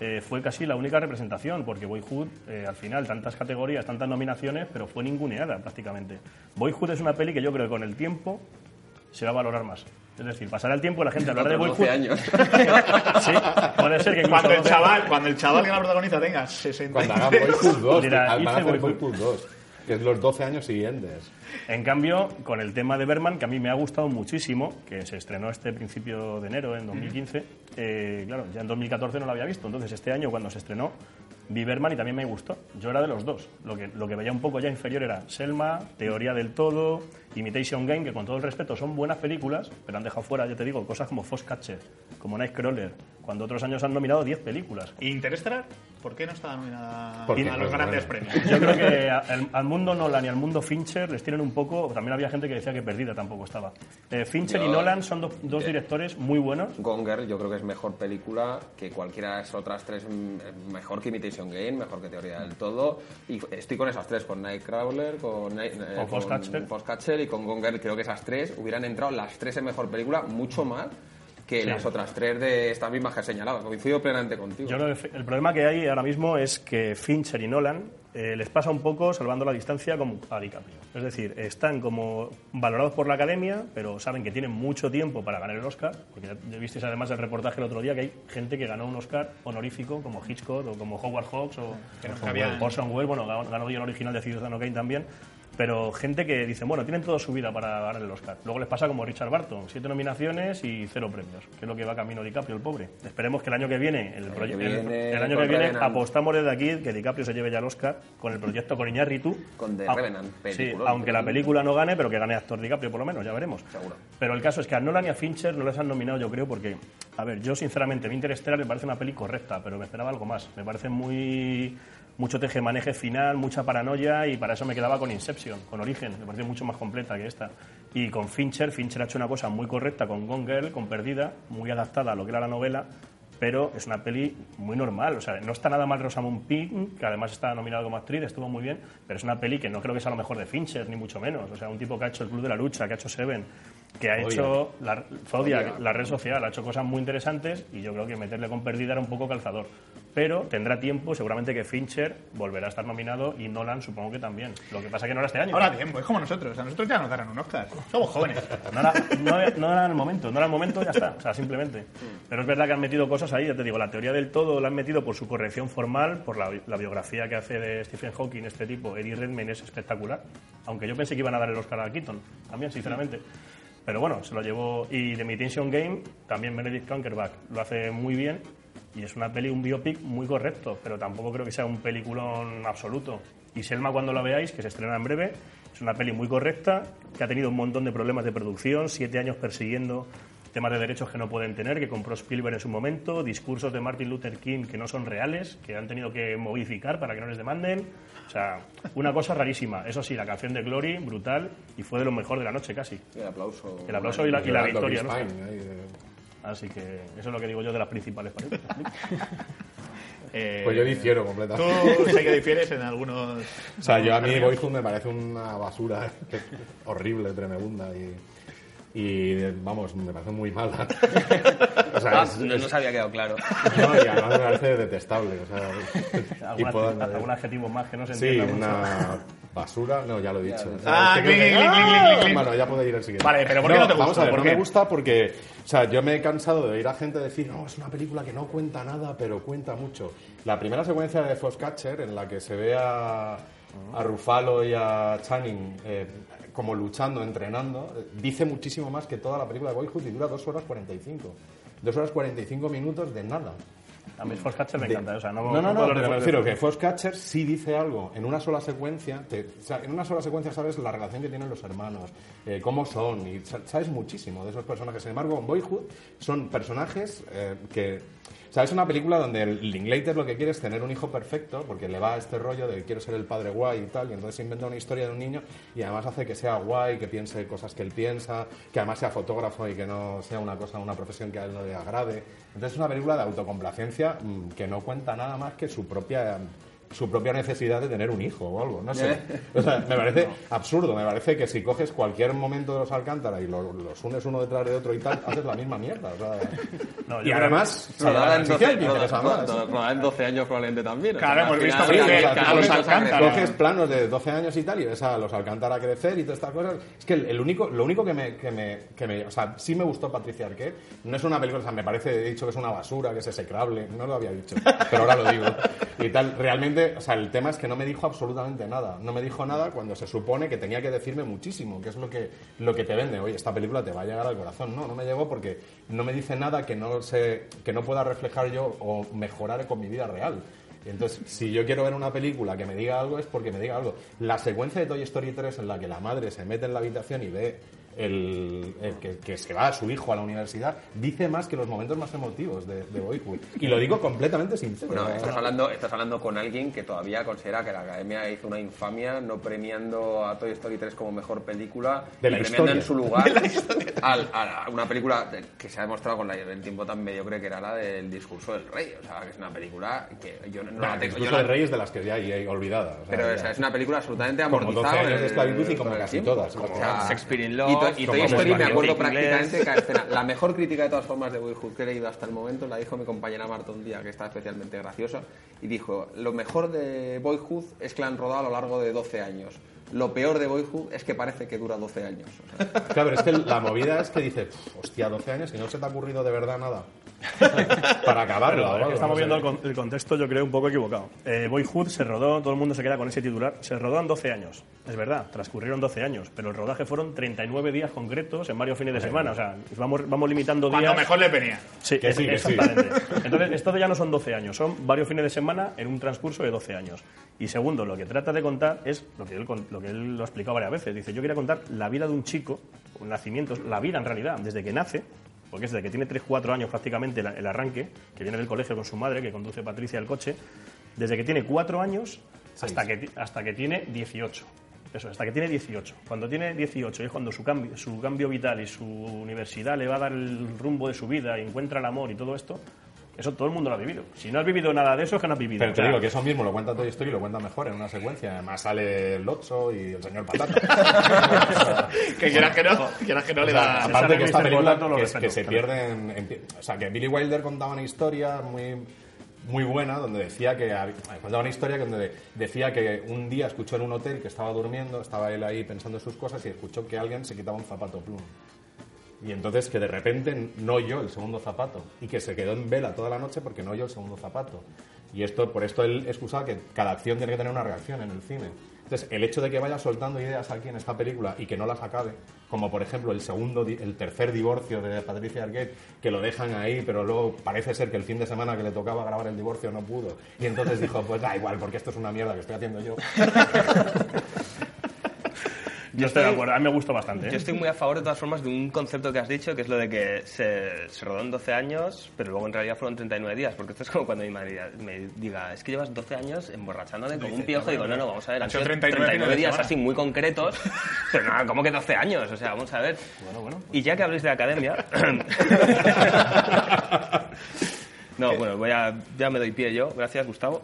eh, fue casi la única representación, porque Boyhood, eh, al final, tantas categorías, tantas nominaciones, pero fue ninguneada prácticamente. Boyhood es una peli que yo creo que con el tiempo se va a valorar más. Es decir, pasará el tiempo y la gente hablará de Boyhood. 12 años. Sí, puede ser que Cuando el 12 chaval, cuando el chaval que la protagoniza tenga 60 Cuando hagan Boyhood 2, Dirá, hice. Boyhood 2, que es los 12 años siguientes. En cambio, con el tema de Berman, que a mí me ha gustado muchísimo, que se estrenó este principio de enero, en 2015, eh, claro, ya en 2014 no lo había visto, entonces este año cuando se estrenó vi Berman y también me gustó. Yo era de los dos. Lo que, lo que veía un poco ya inferior era Selma, Teoría del Todo, Imitation Game, que con todo el respeto son buenas películas, pero han dejado fuera, ya te digo, cosas como Foxcatcher, como Nightcrawler, cuando otros años han nominado 10 películas. Interestelar, ¿por qué no está nominada Porque a los es grandes premios? Yo creo que al, al mundo Nolan y al mundo Fincher les tienen un poco. También había gente que decía que perdida tampoco estaba. Eh, Fincher y Yo- Nolan son do- dos directores muy buenos. Gonger yo creo que es mejor película que cualquiera de las otras tres, mm, mejor que Imitation Game, mejor que Teoría del Todo. Y estoy con esas tres, con Nightcrawler, con, Night- eh, Con Foxcatcher. Foxcatcher y con Gonger. Creo que esas tres hubieran entrado las tres en mejor película mucho más que las otras tres de estas mismas que has señalado. Coincido plenamente contigo. Yo creo que el problema que hay ahora mismo es que Fincher y Nolan eh, les pasa un poco, salvando la distancia, como a DiCaprio. Es decir, están como valorados por la academia, pero saben que tienen mucho tiempo para ganar el Oscar, porque ya visteis además el reportaje el otro día que hay gente que ganó un Oscar honorífico, como Hitchcock o como Howard Hawks o Que sabían. Orson Welles, bueno, ganó, ganó guion original de Ciudadano Kane también. Pero gente que dice, bueno, tienen toda su vida para ganar el Oscar. Luego les pasa como Richard Barton, siete nominaciones y cero premios, que es lo que va camino DiCaprio, el pobre. Esperemos que el año que viene, el, proye- que el- viene el año que viene Revenant. apostamos desde aquí que DiCaprio se lleve ya el Oscar con el proyecto con Iñárritu. Con The Au- Revenant, Sí, aunque la película no gane, pero que gane actor DiCaprio por lo menos, ya veremos. Seguro. Pero el caso es que a Nolan y a Fincher no les han nominado, yo creo, porque, a ver, yo sinceramente, mi Interstellar me parece una peli correcta, pero me esperaba algo más. Me parece muy mucho teje-maneje final, mucha paranoia y para eso me quedaba con Inception, con Origen, me parece mucho más completa que esta. Y con Fincher, Fincher ha hecho una cosa muy correcta con Gone Girl, con Perdida, muy adaptada a lo que era la novela, pero es una peli muy normal. O sea, no está nada mal Rosamund Pike, que además está nominada como actriz, estuvo muy bien, pero es una peli que no creo que sea lo mejor de Fincher, ni mucho menos. O sea, un tipo que ha hecho El Club de la Lucha, que ha hecho Seven, que ha hecho la, Zodiac, la red social, ha hecho cosas muy interesantes y yo creo que meterle con Perdida era un poco calzador. Pero tendrá tiempo, seguramente que Fincher volverá a estar nominado y Nolan supongo que también. Lo que pasa que no era este año. Ahora tiempo, es como nosotros. A nosotros ya nos darán un Oscar. Somos jóvenes. No era, no, no era el momento, no era el momento, ya está, o sea, simplemente. Pero es verdad que han metido cosas ahí, ya te digo, la teoría del todo la han metido por su corrección formal, por la, la biografía que hace de Stephen Hawking, este tipo, Eddie Redmayne es espectacular, aunque yo pensé que iban a dar el Oscar a Keaton, también, sinceramente. Pero bueno, se lo llevó. Y The Imitation Game, también Benedict Cumberbatch lo hace muy bien. Y es una peli, un biopic muy correcto, pero tampoco creo que sea un peliculón absoluto. Y Selma, cuando la veáis, que se estrena en breve, es una peli muy correcta, que ha tenido un montón de problemas de producción, siete años persiguiendo temas de derechos que no pueden tener, que compró Spielberg en su momento, discursos de Martin Luther King que no son reales, que han tenido que modificar para que no les demanden. O sea, una cosa rarísima. Eso sí, la canción de Glory, brutal, y fue de lo mejor de la noche casi. El aplauso. El aplauso y la, y la victoria. ¿no? De- Así que eso es lo que digo yo de las principales películas. Eh, Pues yo difiero Tú completamente. sé que difieres en algunos... O sea, yo a mí Boyhood me parece una basura horrible, tremenda y, y vamos, me parece muy mala. O sea, Ah, es- no es- nos había quedado claro. no, y además me parece detestable. O sea, y ¿Algún, puedo algún adjetivo más que no se Sí, entienda mucho? una basura. No, ya lo he dicho. Ah, clic, clic, clic, clic. Bueno, ya puede ir el siguiente. Vale, pero ¿por qué no te Vamos gusta? a ver, ¿Por no qué? me gusta porque, o sea, yo me he cansado de oír a gente decir, no, es una película que no cuenta nada, pero cuenta mucho. La primera secuencia de Foxcatcher, en la que se ve a, a Ruffalo y a Channing eh, como luchando, entrenando, dice muchísimo más que toda la película de Boyhood y dura 2 horas 45. 2 horas 45 minutos de nada. A mí Foxcatcher me De- encanta. O sea, no, no, no, no, puedo pero me refiero que Foxcatcher sí dice algo en una sola secuencia. te- o sea, en una sola secuencia sabes la relación que tienen los hermanos, eh, cómo son, y sa- sabes muchísimo de esos personajes. Sin embargo, en Boyhood son personajes eh, que. O sea, es una película donde el Linklater lo que quiere es tener un hijo perfecto, porque le va a este rollo de quiero ser el padre guay y tal, y entonces inventa una historia de un niño y además hace que sea guay, que piense cosas que él piensa, que además sea fotógrafo y que no sea una cosa, una profesión que a él no le agrade. Entonces es una película de autocomplacencia mm, que no cuenta nada más que su propia su propia necesidad de tener un hijo o algo, no sé. O sea, me parece absurdo, me parece que si coges cualquier momento de los Alcántara y lo- los unes uno detrás de otro y tal, haces la misma mierda. o sea. No, y además, en 12, transición, que interesa rodada- más. rodada- rodada en 12 años probablemente también. Claro, hemos visto a los coges- Alcántara. Coges planos de 12 años y tal y ves a los Alcántara crecer y todas estas cosas. Es que el, el único, lo único que me, que, me, que me- O sea, sí me gustó Patricia Arquette. No es una película, o sea, me parece, he dicho que es una basura, que es execrable. No lo había dicho, pero ahora lo digo. Y tal, realmente, o sea, el tema es que no me dijo absolutamente nada. No me dijo nada cuando se supone que tenía que decirme muchísimo, que es lo que, lo que te vende. Oye, esta película te va a llegar al corazón. No, no me llegó porque no me dice nada que no, se, que no pueda reflejar yo o mejorar con mi vida real. Entonces, si yo quiero ver una película que me diga algo, es porque me diga algo. La secuencia de Toy Story 3 en la que la madre se mete en la habitación y ve el, el que, que se va a su hijo a la universidad, dice más que los momentos más emotivos de, de Boyhood. Y lo digo completamente sincero. Bueno, sea, estás hablando, estás hablando con alguien que todavía considera que la Academia hizo una infamia no premiando a Toy Story 3 como mejor película De y la premiando historia. en su lugar al- a, una película que se ha demostrado con la- el tiempo tan mediocre que era la del discurso del rey. O sea, que es una película que yo no, no la el tengo. yo discurso la- de Reyes de las que ya hay olvidada. o sea, pero ya. o sea, es una película absolutamente Como amortizada. 12 años con de el- esclavitud y como el casi tiempo. todas. O Como sea, Shakespeare in Love, y Toy Story me acuerdo prácticamente cada escena. La mejor crítica de todas formas de Boyhood que he leído hasta el momento la dijo mi compañera Marta un día, que está especialmente graciosa, y dijo, lo mejor de Boyhood es que la han rodado a lo largo de 12 años. Lo peor de Boyhood es que parece que dura 12 años. O sea, Claro, pero es que la movida es que dices, hostia, 12 años y no se te ha ocurrido de verdad nada. Para acabarlo. Pero estamos viendo el, con- el contexto, yo creo, un poco equivocado. Eh, Boyhood se rodó, todo el mundo se queda con ese titular, se rodó en 12 años. Es verdad, transcurrieron 12 años, pero el rodaje fueron 39 días concretos en varios fines de semana. O sea, vamos, vamos limitando días. Cuando mejor le venía. Sí, Que es- sí, que sí. Entonces, esto ya no son 12 años, son varios fines de semana en un transcurso de 12 años. Y segundo, lo que trata de contar es lo que él, lo, que él lo ha explicado varias veces. Dice, yo quería contar la vida de un chico, un nacimiento, la vida en realidad, desde que nace, porque es desde que tiene 3-4 años prácticamente el, arranque, que viene del colegio con su madre, que conduce Patricia el coche, desde que tiene 4 años hasta que, hasta que tiene 18. Eso, hasta que tiene 18. Cuando tiene 18 es cuando su cambio, su cambio vital y su universidad le va a dar el rumbo de su vida y encuentra el amor y todo esto, eso todo el mundo lo ha vivido. Si no has vivido nada de eso, es que no has vivido. Pero te digo que eso mismo lo cuenta Toy Story y lo cuenta mejor en una secuencia. Además sale el Lotso y el señor Patata. Que quieras que no, quieras que no le da... aparte que esta película que, se claro. pierde en, en- O sea, que Billy Wilder contaba una historia muy muy buena donde decía que hab- contaba una historia donde decía que un día escuchó en un hotel que estaba durmiendo, estaba él ahí pensando en sus cosas y escuchó que alguien se quitaba un zapato plum. Y entonces que de repente no oyó el segundo zapato y que se quedó en vela toda la noche porque no oyó el segundo zapato. Y esto, por esto él excusaba que cada acción tiene que tener una reacción en el cine. Entonces, el hecho de que vaya soltando ideas aquí en esta película y que no las acabe, como por ejemplo el segundo, el tercer divorcio de Patricia Arquette, que lo dejan ahí, pero luego parece ser que el fin de semana que le tocaba grabar el divorcio no pudo. Y entonces dijo, pues da igual, porque esto es una mierda que estoy haciendo yo. Yo estoy de acuerdo, a mí me gusta bastante. ¿eh? Yo estoy muy a favor, de todas formas, de un concepto que has dicho, que es lo de que se, se rodó en 12 años, pero luego en realidad fueron 39 días. Porque esto es como cuando mi madre me diga, es que llevas 12 años emborrachándote como un piojo. Digo, no, no, vamos a ver, han sido sido 39 39 días así muy concretos. Pero nada, ¿cómo que 12 años? O sea, vamos a ver. Bueno, bueno. Y ya que habléis de academia. no, bueno, voy a, ya me doy pie yo. Gracias, Gustavo.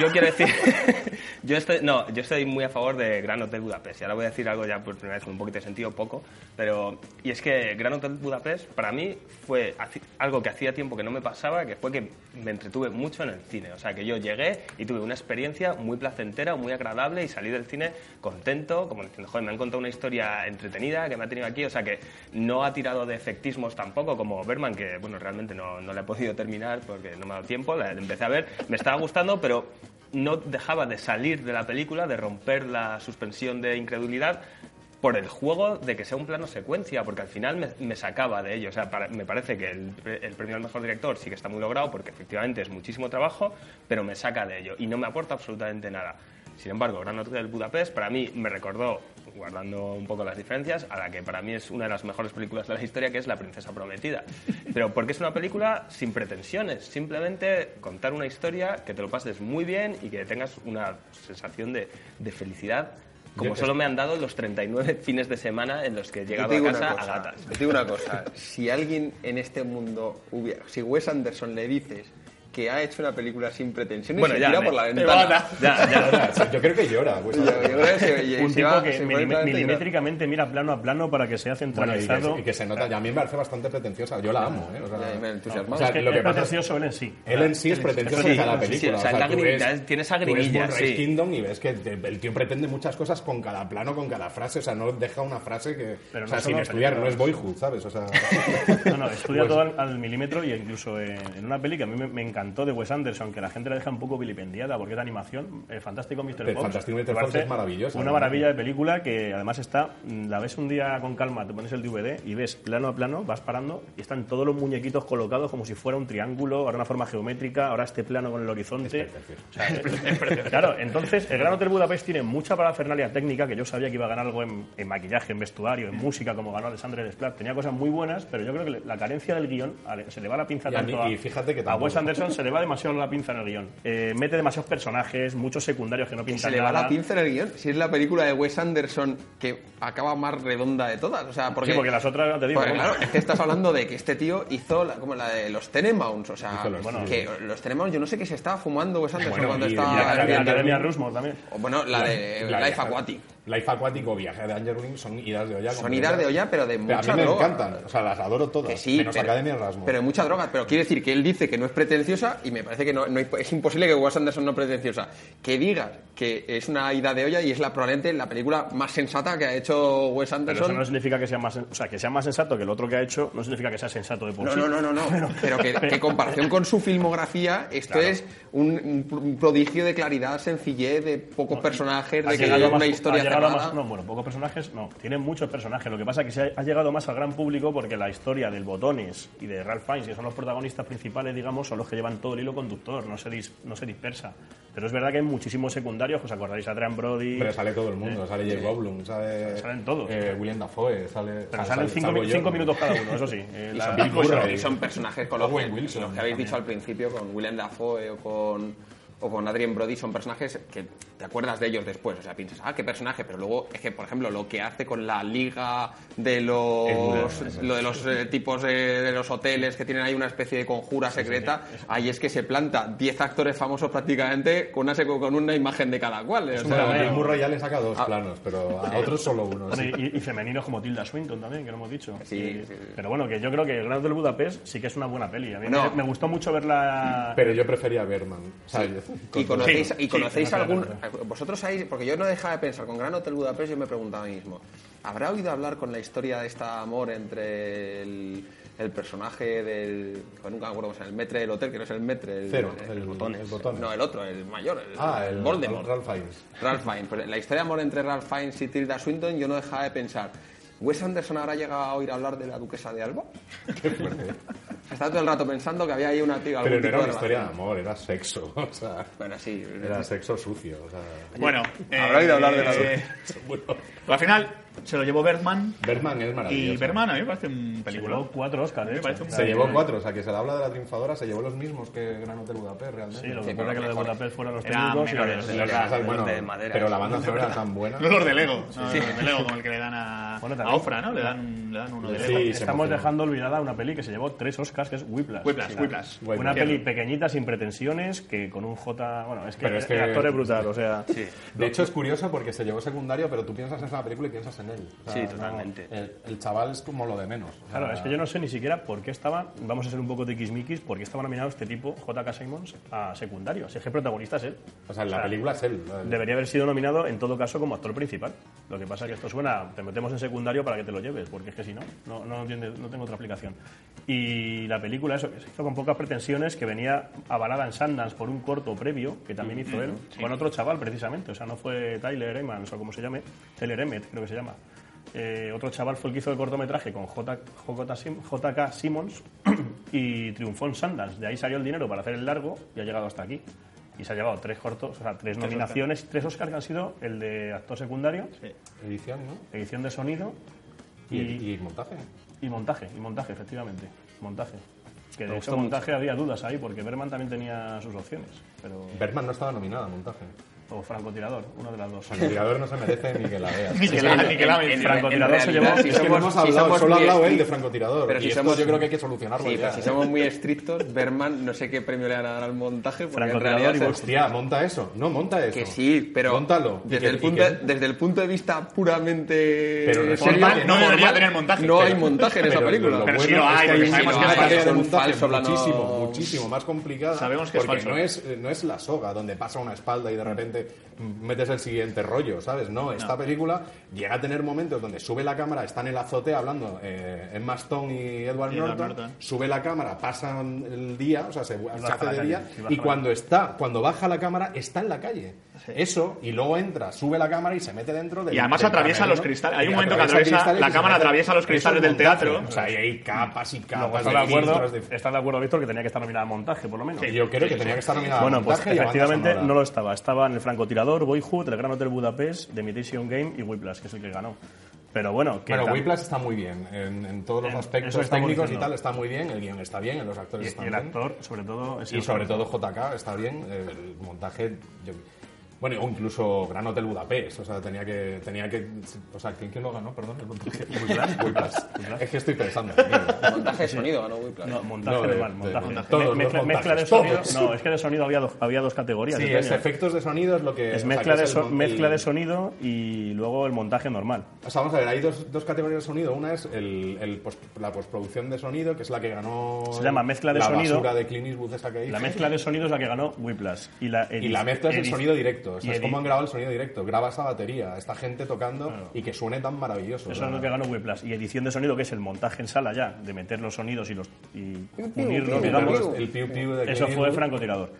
Yo quiero decir, yo estoy, no, yo estoy muy a favor de Gran Hotel Budapest. Y ahora voy a decir algo ya por primera vez con un poquito de sentido, poco, pero y es que Gran Hotel Budapest para mí fue algo que hacía tiempo que no me pasaba, que fue que me entretuve mucho en el cine. O sea, que yo llegué y tuve una experiencia muy placentera, muy agradable y salí del cine contento, como diciendo, joder, me han contado una historia entretenida que me ha tenido aquí. O sea, que no ha tirado de efectismos tampoco, como Berman, que bueno, realmente no, no la he podido terminar porque no me ha dado tiempo. La empecé a ver, me estaba gustando, pero no dejaba de salir de la película, de romper la suspensión de incredulidad por el juego de que sea un plano secuencia, porque al final me, sacaba de ello. O sea, me parece que el, el premio al mejor director sí que está muy logrado, porque efectivamente es muchísimo trabajo, pero me saca de ello y no me aporta absolutamente nada. Sin embargo, Gran Hotel Budapest para mí me recordó, guardando un poco las diferencias, a la que para mí es una de las mejores películas de la historia, que es La Princesa Prometida. Pero porque es una película sin pretensiones, simplemente contar una historia que te lo pases muy bien y que tengas una sensación de, de felicidad, como solo me han dado los 39 fines de semana en los que he llegado a casa una a cosa, gatas. te digo una cosa, si alguien en este mundo hubiera, si Wes Anderson le dices que ha hecho una película sin pretensiones Bueno, y se ya, tira me- por la ventana. Ya, ya. Sea, Yo creo que llora. pues, Yo- yo creo que se- un se tipo va- que se milimétricamente mira plano a plano para que sea Bueno, y, centralizado. que, y que se nota, y a mí me parece bastante pretenciosa. Yo la amo, ¿eh? O sea, Ya, me entusiasma. o sea, es que lo que es pasa es pretencioso él en sí. Él en sí es pretencioso sí, en cada sí, sí, película. tiene esa tú ves grimilla, sí. Kingdom y ves que el tío pretende muchas cosas con cada plano, con cada frase. O sea, no deja una frase que. Pero o sea, no sin estudiar, no es boyhood, ¿sabes? O sea. No, no, estudia Pues- todo al, al milímetro y incluso en, una peli que a mí me, me encantó de Wes Anderson, que la gente la deja un poco vilipendiada porque es animación, eh, Fantástico Mr. Fox. Fantástico Mr. Fox es maravillosa, Una maravilla de película que además está, mm, la ves un día con calma, te pones el DVD y ves plano a plano, vas parando y están todos los muñequitos colocados como si fuera un triángulo, ahora una forma geométrica, ahora este plano con el horizonte. O sea, es- claro, entonces el Gran Hotel Budapest tiene mucha parafernalia técnica que yo sabía que iba a ganar algo en, en maquillaje, en vestuario, en música, como ganó Alexandre Desplat. Tenía cosas muy buenas, pero yo creo que la carencia del guion se le va la pinza Y a mí- tanto a, y fíjate que a. Wes Anderson se le va demasiado la pinza en el guion. Eh, mete demasiados personajes, muchos secundarios que no pintan se le va la pinza en el guion. Si es la película de Wes Anderson que acaba más redonda de todas. O sea, porque, Sí, porque las otras, te digo, Porque, claro, es que estás hablando de que este tío hizo la, como la de los Tenenbaums. O sea, Hizo los- bueno, que los Tenenbaums, yo no sé qué se estaba fumando Wes Anderson Bueno, cuando y- estaba. y la Academia, viendo- Academia Rushmore también. o bueno, la de La- Life Aquatic. Life Aquatic o Viaje de Danger Wing son idas de olla. Son idas de olla, pero de Pero mucha a mí me droga. encantan, o sea, las adoro todas. Que sí, menos pero, Academia Erasmus. pero mucha droga. Pero quiere decir que él dice que no es pretenciosa y me parece que no, no hay- es imposible que Wes Anderson no es pretenciosa. Que digas que es una ida de olla y es la probablemente la película más sensata que ha hecho Wes Pero Anderson. eso no significa que sea más, o sea, que sea más sensato que el otro que ha hecho, no significa que sea sensato de por No, sí. no, no, no, no. Pero que, que en comparación con su filmografía, esto Claro. es un, un pro- un prodigio de claridad, sencillez, de pocos personajes, de que llegado a una historia llegado a más- no, bueno, pocos personajes, no. Tiene muchos personajes. Lo que pasa es que se ha, ha llegado más al gran público porque la historia del Botones y de Ralph Fiennes, que son los protagonistas principales, digamos, son los que llevan todo el hilo conductor, no se, dis- no se dispersa. Pero es verdad que hay muchísimos secundarios, os acordaréis, Adrian Brody... Pero sale todo el mundo, sale Jake Goldblum, sale... Salen todos. eh, William Dafoe, sale... pero sale- salen cinco, salgo mi- yo. cinco minutos cada uno, eso sí. Eh, Y la- son, y son personajes con los, que, Wilson los que habéis dicho al principio, con William Dafoe o con, o con Adrien Brody, son personajes que te acuerdas de ellos después. O sea, piensas, ah, qué personaje, pero luego es que, por ejemplo, lo que hace con la liga de los, lo de los eh, tipos de, de los hoteles que tienen ahí una especie de conjura secreta, ahí es que se planta 10 actores famosos prácticamente con una, con una imagen de cada cual. o Es sea, un Bill Murray ya le saca dos Ah. planos, pero a otros solo uno. Bueno, sí. y, y femeninos como Tilda Swinton también, que lo hemos dicho. Sí, Y- sí, sí. Pero bueno, que yo creo que el Gran Hotel Budapest sí que es una buena peli. A mí No. me, me gustó mucho verla... Pero yo prefería Berman. O sea, ¿Y con- conocéis, Sí, y conocéis sí, algún... Vosotros sabéis, porque yo no dejaba de pensar, con Gran Hotel Budapest yo me preguntaba a mí mismo, ¿habrá oído hablar con la historia de este amor entre el, el personaje del... nunca me acuerdo cómo se llama, el metre del hotel, que no es el metre, el, Cero, el- el, botones. el botón. No, el otro, el mayor, el, Ah, el Voldemort. Ralph Fiennes. Ralph Fiennes. Pues la historia de amor entre Ralph Fiennes y Tilda Swinton yo no dejaba de pensar, ¿Wes Anderson habrá llegado a oír hablar de la duquesa de Alba? Qué fuerte. Estaba todo el rato pensando que había ahí una tía, Pero no era una historia de amor, era sexo. O sea, Bueno, sí. era sexo sucio. O sea, Bueno, Habrá oído hablar de la eh, bueno, Al final se lo llevó Bergman. Berman es maravilloso. Y Bergman a mí me parece un Se película. llevó cuatro Oscars, de Me hecho. parece un Se llevó cuatro, o sea que se le habla de la triunfadora, se llevó los mismos que Gran Hotel Budapest realmente. Sí, lo que Sí, pasa pero es que los de. Budapest fueron los técnicos y los de Lo madera. pero la banda sonora era tan buena. No los de Lego. No, los de Lego, como el que le dan a, Bueno, a. Ofra, ¿no? Le dan, le dan uno de Sí, Lego. se Estamos dejando olvidada una peli que se llevó tres Oscars, que es Whiplash. Whiplash, Whiplash. Una peli pequeñita, sin pretensiones, que con un J... Bueno, es que, Pero es que- el actor es brutal, o sea... De hecho, es curioso porque se llevó secundario, pero tú piensas en esa película y piensas en él. O sea, Sí, no- totalmente. el, el chaval es como lo de menos. O sea, Claro, es que yo no sé ni siquiera por qué estaba, vamos a ser un poco tiquismiquis, por qué estaba nominado este tipo, J.K. Simons, a secundario. Si es que el protagonista es él. O sea, en la película es él. Debería haber sido nominado en todo caso como actor principal. Lo que pasa es que esto suena, te metemos en secundario para que te lo lleves, porque es que si no, no, no, entiende- no tengo otra aplicación. Y la película, eso, que se hizo con pocas pretensiones, que venía avalada en Sundance por un corto previo, que también hizo él, con otro chaval precisamente, o sea, no fue Tyler Emmons o como se llame, Tyler Emmett creo que se llama. Eh, otro chaval fue el que hizo el cortometraje con J- J- Sim- JK Simmons y triunfó en Sundance. De ahí salió el dinero para hacer el largo y ha llegado hasta aquí. Y se ha llevado tres cortos, o sea, tres nominaciones, tres Oscars que han sido el de actor secundario, Edición, ¿no? edición de sonido Y, y, y montaje. y montaje, y montaje, efectivamente. Montaje. Que de hecho montaje había dudas ahí, porque Berman también tenía sus opciones. Pero Bergman no estaba nominada a montaje. O francotirador, uno de las dos. El tirador no se merece ni que la veas. Ni que la- ni que la en- en- francotirador en se llevó- si Es que no hemos si hablado, somos solo ha hablado él de francotirador. Pero y si esto somos- yo creo que hay que solucionarlo Sí, ya. pero si somos muy estrictos, Berman, no sé qué premio le van a dar al montaje, porque en Francotirador realidad y. Hostia, monta eso. No, monta eso. que sí, pero Móntalo. Y Desde, que- el y punto, que- desde el punto de vista puramente Pero serio, no debería tener montaje. No hay montaje en esa película. Pero sí lo hay, que porque sabemos una que es Un falso muchísimo, muchísimo más complicada. Sabemos que porque no es, no es la soga donde pasa una espalda y de repente metes el siguiente rollo, ¿sabes? No, esta película llega a tener momentos donde sube la cámara, está en el azote hablando eh, Emma Stone y Edward Y Norton, Norton. sube la cámara, pasa el día, o sea, se, hace de día y y cuando está, cuando baja la cámara está en la calle. Eso, y luego entra, sube la cámara y se mete dentro del Y además del atraviesa camerino, los cristales. Hay un y momento que atraviesa la y cámara atraviesa los cristales es del montaje. teatro. O sea, y hay capas y capas ¿estás de, acuerdo, de- ¿Estás de acuerdo, Víctor, que tenía que estar nominada a montaje, por lo menos? Y yo creo que tenía que estar nominada a Bueno, pues montaje y a banda efectivamente no lo estaba. Estaba en el francotirador, Boyhood, el Gran Hotel Budapest, The Imitation Game y Whiplash, que es el que ganó. Pero bueno, que Bueno, Whiplash está muy bien. En, en todos los En- aspectos técnicos y tal está muy bien. El guion está bien, los y, actores y están el bien. actor, sobre todo, es Y sobre todo JK está bien. El montaje... yo- bueno, o incluso Gran Hotel Budapest. O sea, tenía que... Tenía que o sea, ¿quién, quién lo ganó? Perdón, el montaje. Whiplash. Es que estoy pensando. Montaje de sonido, ganó Whiplash. No, montaje No, de- de- montaje. de Me- todos los mezcla, montajes, mezcla de sonido. todos. No, es que de sonido había dos, había dos categorías. Sí, es efectos de sonido es lo que... o Es sea, mezcla, que de, es el mezcla el- de sonido y luego el montaje normal. O sea, vamos a ver, hay dos, dos categorías de sonido. Una es el, el post- la postproducción de sonido, que es la que ganó... Se llama mezcla de la sonido. basura de Clint Eastwood esa que La mezcla de sonido es la que ganó Whiplash. Y la, Y la mezcla es el edi- sonido directo. O sea, y es como edi- han grabado el sonido directo. Graba esa batería, esta gente tocando y que suene tan maravilloso. Eso sea, es lo que ganó Whiplash. Y edición de sonido, que es el montaje en sala ya, de meter los sonidos y, los, y piu, unirlos, piu, digamos. piu. El piu piu de Clint Eso fue francotirador.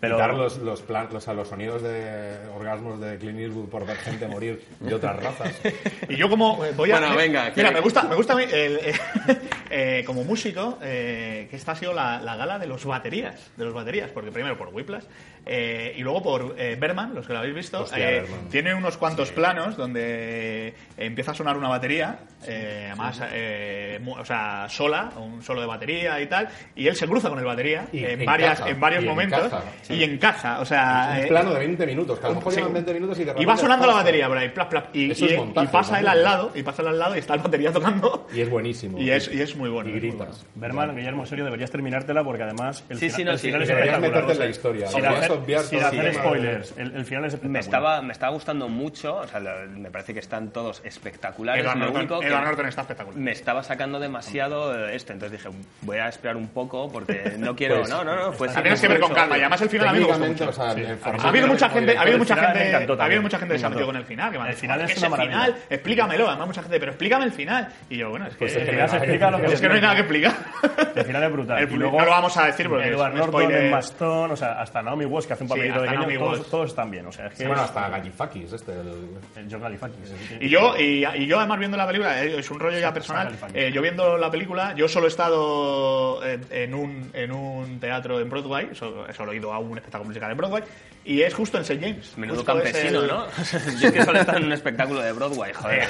Pero Quitar los, los, plan- los, a los sonidos de orgasmos de Clint Eastwood por ver gente morir de otras razas. Y yo como eh, voy a... Bueno, venga, Mira, que- me gusta, me gusta el, eh, eh, como músico eh, que esta ha sido la, la gala de los baterías, de los baterías, porque primero por Whiplash eh, y luego por eh, Berman, los que lo habéis visto, Hostia, eh, tiene unos cuantos planos donde empieza a sonar una batería, eh, además, eh, mu- o sea, sola, un solo de batería y tal, y él se cruza con el batería Y en, varias, en varios y momentos sí. y encaja, o sea, un eh, plano de 20 minutos, que a lo mejor Sí. llevan 20 minutos y de y va sonando la pasa. batería por ahí, plap, plap, y, Eso y- es montaje, y pasa él al lado, y pasa él al lado y está la batería tocando. Y es buenísimo. Y es, y es muy bueno. Y es gritas. Berman, Guillermo, serio, deberías terminártela porque además el, Sí, fina- sí, no, el sí, final es deberías espectacular. meterte en la historia. Sin hacer, sin hacer spoilers, el, el final es espectacular. Me estaba, me estaba gustando mucho, o sea, me parece que están todos espectaculares. Edward lo Norton, único que Edward Norton está espectacular. me estaba sacando demasiado esto, entonces dije, voy a esperar un poco porque no quiero... Pues, no, no, no. La tienes que ver con calma. Y además el final a mí me gustó Técnicamente, mucho. o sea, Sí. el Ha habido mucha gente, ha habido mucha El gente, ha habido mucha gente que se ha metido con el final. Que me ha El dicho, final "Es es maravilla". final, explícamelo. Además mucha gente, pero explícame el final. Y yo, bueno, es que, Pues el El final se explica lo que es que no hay nada que explicar. El final es brutal. El- y luego, no lo vamos a decir porque es Edward un Norton, Stone, o sea, hasta Naomi Watts, que hace un papelito Naomi todos, todos están bien. O sea, es que Bueno, es- hasta Gallifakis, este. El... el John Galifianakis. Y yo, y, yo además viendo la película, eh, es un rollo ya personal, eh, yo viendo la película, yo solo he estado en, en un, en un teatro en Broadway, solo, solo he ido a un espectáculo musical en Broadway, y es justo en St. James. Menudo campesino, el- ¿no? Yo es que solo estado en un espectáculo de Broadway, joder.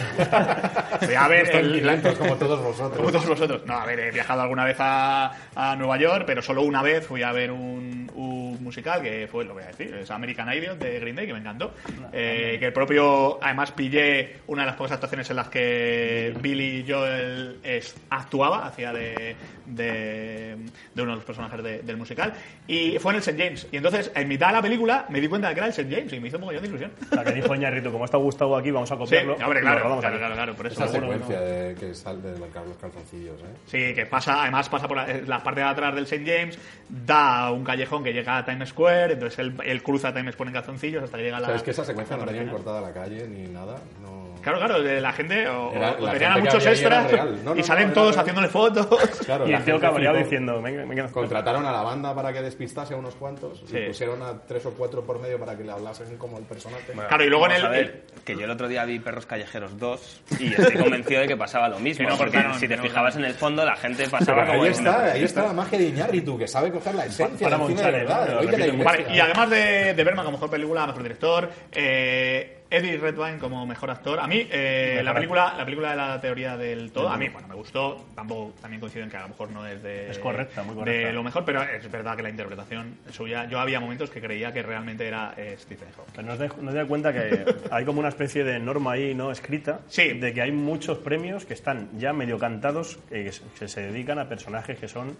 A ver el, como todos vosotros. como todos vosotros. No, a ver, he viajado alguna vez a, a Nueva York, pero solo una vez fui a ver un, un musical que fue, lo voy a decir, es American Idiot de Green Day, que me encantó. Eh, que el propio, además pillé una de las pocas actuaciones en las que Billy Joel es- actuaba, hacía de, de, de uno de los personajes de- del musical, y fue en el St. James. Y entonces, en mitad de la película, me di cuenta de que era el St. James y me hizo un mogollón de ilusión. O sea, que dijo Ñarrito, como está Gustavo aquí, vamos a Sí, copiarlo. hombre, y claro, claro, claro, claro, por eso. Esa secuencia de que sale de los calzoncillos, ¿eh? Sí, que pasa, además pasa por la, la parte de atrás del St. James, da a un callejón que llega a Times Square, entonces él, él cruza Times Square en calzoncillos hasta que llega a la... ¿Sabes que esa secuencia no la tenían cortada la calle ni nada? No... Claro, claro, la gente, o, Era- o la tenían a gente muchos extras real. No, no, y no, salen todos real. haciéndole fotos. Claro, Y la el tío cabreado diciendo, venga, venga. Contrataron a la banda para que despistase a unos cuantos Sí. y pusieron a tres o cuatro por medio para que le hablasen como el personaje. Claro, y luego en el- que yo el otro día vi Perros Callejeros 2 y estoy convencido de que pasaba lo mismo. No porque si te no fijabas en el fondo, la gente pasaba como... ahí está, ahí está la magia de Iñárritu, que sabe coger la esencia Para de Vale, y además de, de Berman como mejor película, mejor director, eh, Eddie Redmayne como mejor actor. A mí, eh, la, película, la película de la teoría del todo, a mí, bueno, me gustó. Tampoco, también coincido en que a lo mejor no es de. Es correcta, muy correcta. De lo mejor, pero es verdad que la interpretación suya. Yo había momentos que creía que realmente era eh, Stephen Hawking. Pero no os dais no os dais cuenta que hay como una especie de norma ahí no escrita Sí. de que hay muchos premios que están ya medio cantados eh, que se- que se dedican a personajes que son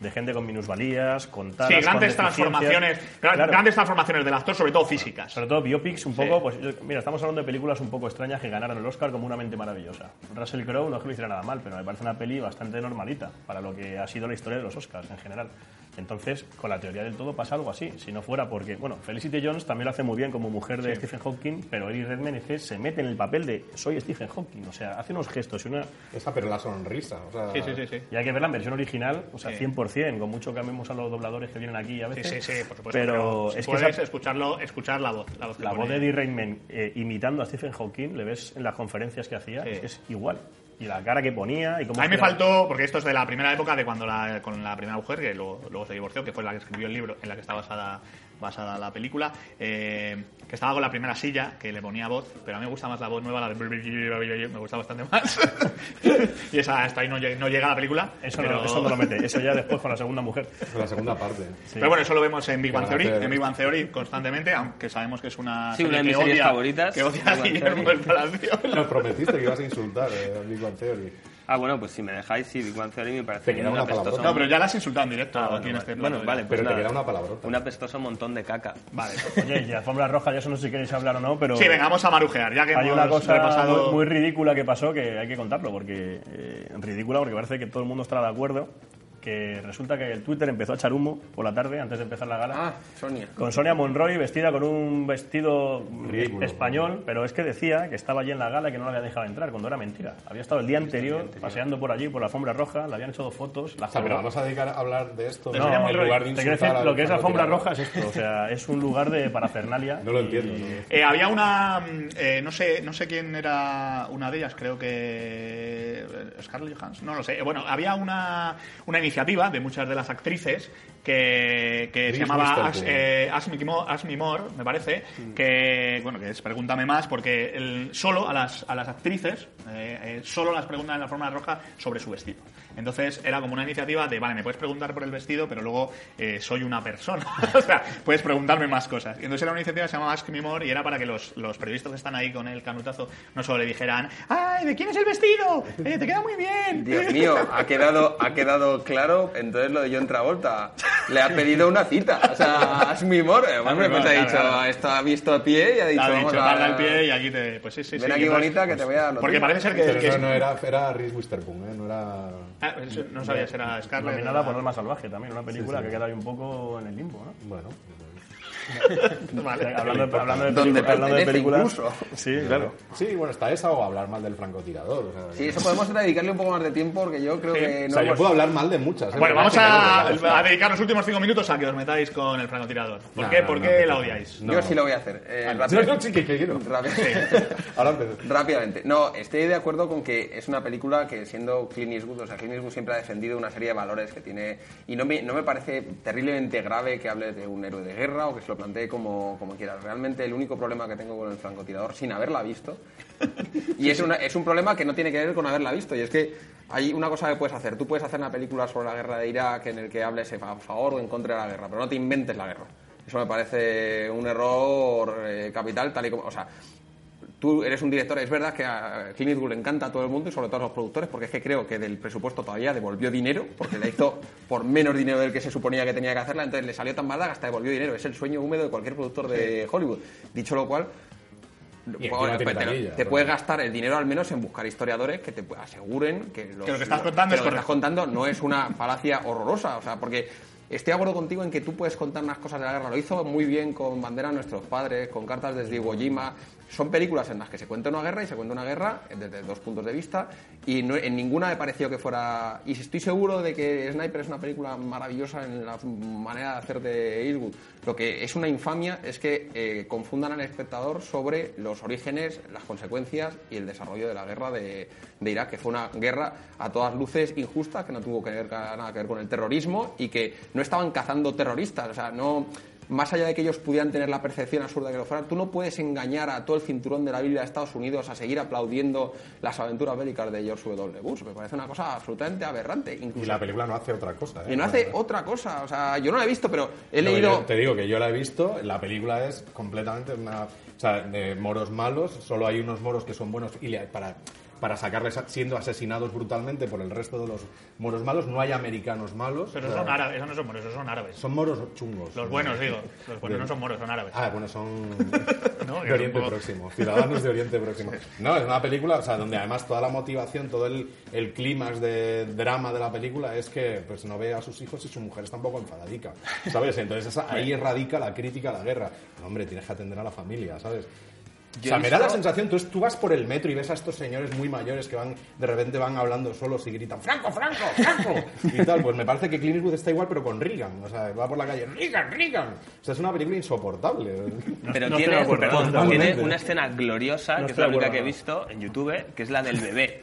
de gente con minusvalías, con taras, Sí, grandes transformaciones, Claro. grandes transformaciones del actor, sobre todo físicas. Sobre todo biopics un Sí. poco, pues yo- mira, estamos hablando de películas un poco extrañas que ganaron el Oscar como una mente maravillosa. Russell Crowe no es que lo hiciera nada mal, pero me parece una peli bastante normalita para lo que ha sido la historia de los Oscars en general. Entonces, con la teoría del todo pasa algo así. Si no fuera porque, bueno, Felicity Jones también lo hace muy bien como mujer de Stephen Hawking, pero Eddie Redmayne es que se mete en el papel de soy Stephen Hawking. O sea, hace unos gestos y una... Esa, pero la sonrisa. O sea, Sí, sí, sí. sí. Y hay que ver la versión original, o sea, Sí. 100%, con mucho que amemos a los dobladores que vienen aquí a veces. sí, sí, por supuesto. Pero, si es que puedes esa- escucharlo, escuchar la voz. La voz, que la voz de Eddie Redmayne eh, imitando a Stephen Hawking, le ves en las conferencias que hacía, Sí. es que es igual. Y la cara que ponía y cómo... A mí me faltó, porque esto es de la primera época de cuando la, con la primera mujer, que luego, luego se divorció, que fue la que escribió el libro en la que está basada, basada la película, eh, que estaba con la primera silla, que le ponía voz, pero a mí me gusta más la voz nueva, la de... Me gusta bastante más. y esa hasta ahí no, lleg- no llega la película. Eso, pero... no, eso no lo mete, eso ya después con la segunda mujer. La segunda parte. Pero bueno, eso lo vemos en Big Bang Theory, en Big Bang Theory constantemente, aunque sabemos que es una Sí, una de mis que series odia, favoritas, que odia a Guillermo del Palacio. Nos prometiste que ibas a insultar eh, a Big Bang Theory. Ah, bueno, pues si me dejáis, sí, Big Bang Theory me parece Te queda un una palabrota. No, pero ya la has insultado en directo Ah, aquí bueno, en vale. este Bueno, vale, pues Pero te nada. queda una palabrota. Un apestoso montón de caca. Vale. Oye, y alfombra roja, ya eso no sé si queréis hablar o no, pero... Sí, venga, vamos a marujear, ya que Hay hemos una cosa repasado... muy, muy ridícula que pasó que hay que contarlo, porque eh, ridícula porque parece que todo el mundo estará de acuerdo, que resulta que el Twitter empezó a echar humo por la tarde antes de empezar la gala. Ah, Sonia. Con Sonia Monroy vestida con un vestido Ridículo. español, pero es que decía que estaba allí en la gala y que no la había dejado entrar, cuando era mentira. Había estado el día anterior paseando por allí, por la alfombra roja, le habían hecho dos fotos, la O sea, pero vamos a dedicar a hablar de esto ¿no? En Monroy. lugar de Te quiero insultar decir, al lo que es alfombra francotirador. roja es esto, o sea, es un lugar de parafernalia. No lo y- entiendo. ¿no? Eh, había una, mm, eh, no sé, no sé quién era una de ellas, creo que eh, Scarlett Johansson, no lo sé. Bueno, había una, una iniciativa de muchas de las actrices que, que se llamaba. Ask, eh, Ask Me More, Ask Me More, me parece, que bueno, que es pregúntame más, porque el- solo a las, a las actrices, eh, eh, solo las preguntan en la forma roja sobre su vestido. Entonces era como una iniciativa de, vale, me puedes preguntar por el vestido, pero luego eh, soy una persona. o sea, puedes preguntarme más cosas. Y entonces era una iniciativa que se llamaba Ask Me More y era para que los, los periodistas que están ahí con el canutazo no solo le dijeran, ¡ay, ¿de quién es el vestido? Eh, te queda muy bien. Dios mío, ha quedado, ha quedado claro entonces lo de John Travolta. Le ha pedido una cita. O sea, es mi amor. Hombre, pues ha claro, dicho, claro. esto ha visto a pie y ha dicho, Ha vamos dicho, a... darle el pie y aquí te... Pues sí, sí, Ven sí. aquí bonita que te voy a dar Porque parece ser que... Pero que no, es- no era, era Reese Witherspoon, ¿eh? No era... Ah, eso no sabía si era Scarlett. Nominada era- por Alma Salvaje también, una película Sí, sí. que queda ahí un poco en el limbo, ¿no? Bueno, Vale. Hablando, de- hablando de, Donde películas- hablando de películas. incluso. Sí, claro. sí, bueno, está esa o hablar mal del francotirador. O sea, Sí, eso podemos dedicarle un poco más de tiempo porque yo creo Sí. que o no sea, yo hemos- puedo hablar mal de muchas. ¿eh? Bueno, vamos a, a dedicar los últimos cinco minutos a que os metáis con el francotirador. ¿Por No, qué, no, ¿por no, qué no, la odiáis? No. Yo sí lo voy a hacer. Eh, sí que quiero. empecé. Rápidamente. No, estoy de acuerdo con que es una película que siendo Clint Eastwood, o sea, Clint Eastwood siempre ha defendido una serie de valores que tiene y no me, no me parece terriblemente grave que hable de un héroe de guerra o que se lo plantee como, como quieras. Realmente el único problema que tengo con el francotirador sin haberla visto y es, una- es un problema que no tiene que ver con haberla visto y es que hay una cosa que puedes hacer. Tú puedes hacer una película sobre la guerra de Irak en el que hables a favor o en contra de la guerra, pero no te inventes la guerra. Eso me parece un error eh, capital tal y como... O sea, tú eres un director, es verdad que a Clint Eastwood le encanta a todo el mundo y sobre todo a los productores, porque es que creo que del presupuesto todavía devolvió dinero, porque la hizo por menos dinero del que se suponía que tenía que hacerla, entonces le salió tan mala que hasta devolvió dinero. Es el sueño húmedo de cualquier productor de Hollywood. Dicho lo cual, Y bueno, tiene te, taquilla, te pero- puedes gastar el dinero al menos en buscar historiadores que te aseguren que, los- Que lo que estás los- contando que es lo que estás correcto. contando no es una falacia horrorosa, o sea, porque estoy de acuerdo contigo en que tú puedes contar unas cosas de la guerra. Lo hizo muy bien con Bandera a nuestros padres, con Cartas desde Iwo Jima. Son películas en las que se cuenta una guerra y se cuenta una guerra desde dos puntos de vista y no- en ninguna me pareció que fuera... Y estoy seguro de que Sniper es una película maravillosa en la manera de hacer de Eastwood. Lo que es una infamia es que eh, confundan al espectador sobre los orígenes, las consecuencias y el desarrollo de la guerra de, de Irak, que fue una guerra a todas luces injusta, que no tuvo que ver, nada que ver con el terrorismo y que no estaban cazando terroristas. O sea, no, más allá de que ellos pudieran tener la percepción absurda que lo fueran, tú no puedes engañar a todo el cinturón de la Biblia de Estados Unidos a seguir aplaudiendo las aventuras bélicas de George W. Bush. Me parece una cosa absolutamente aberrante. Y la película no hace otra cosa. ¿eh? Y no hace otra cosa. O sea, yo no la he visto, pero he No, leído. te digo que yo la he visto, la película es completamente una... O sea, de moros malos, solo hay unos moros que son buenos y le- para, para sacarles siendo asesinados brutalmente por el resto de los moros malos, no hay americanos malos. Pero son árabes, esos no son moros, esos son árabes. Son moros chungos. Los buenos, digo. Los buenos no son moros, son árabes. Ah, bueno, son No, de Oriente supongo- Próximo, ciudadanos de Oriente Próximo. No, es una película, o sea, donde además toda la motivación, todo el, el clímax de drama de la película es que pues no ve a sus hijos y su mujer está un poco enfadadica, ¿sabes? Entonces esa- ahí radica la crítica a la guerra. No, hombre, tienes que atender a la familia, ¿sabes? O sea, me da la sensación, tú, tú vas por el metro y ves a estos señores muy mayores que van, de repente van hablando solos y gritan ¡Franco, Franco, Franco! y tal, pues me parece que Clint Eastwood está igual pero con Reagan, o sea, va por la calle ¡Reagan, Reagan! O sea, es una película insoportable. Pero no tiene, perdón, tiene una escena gloriosa, No que es la única que he visto en YouTube, que es la del bebé.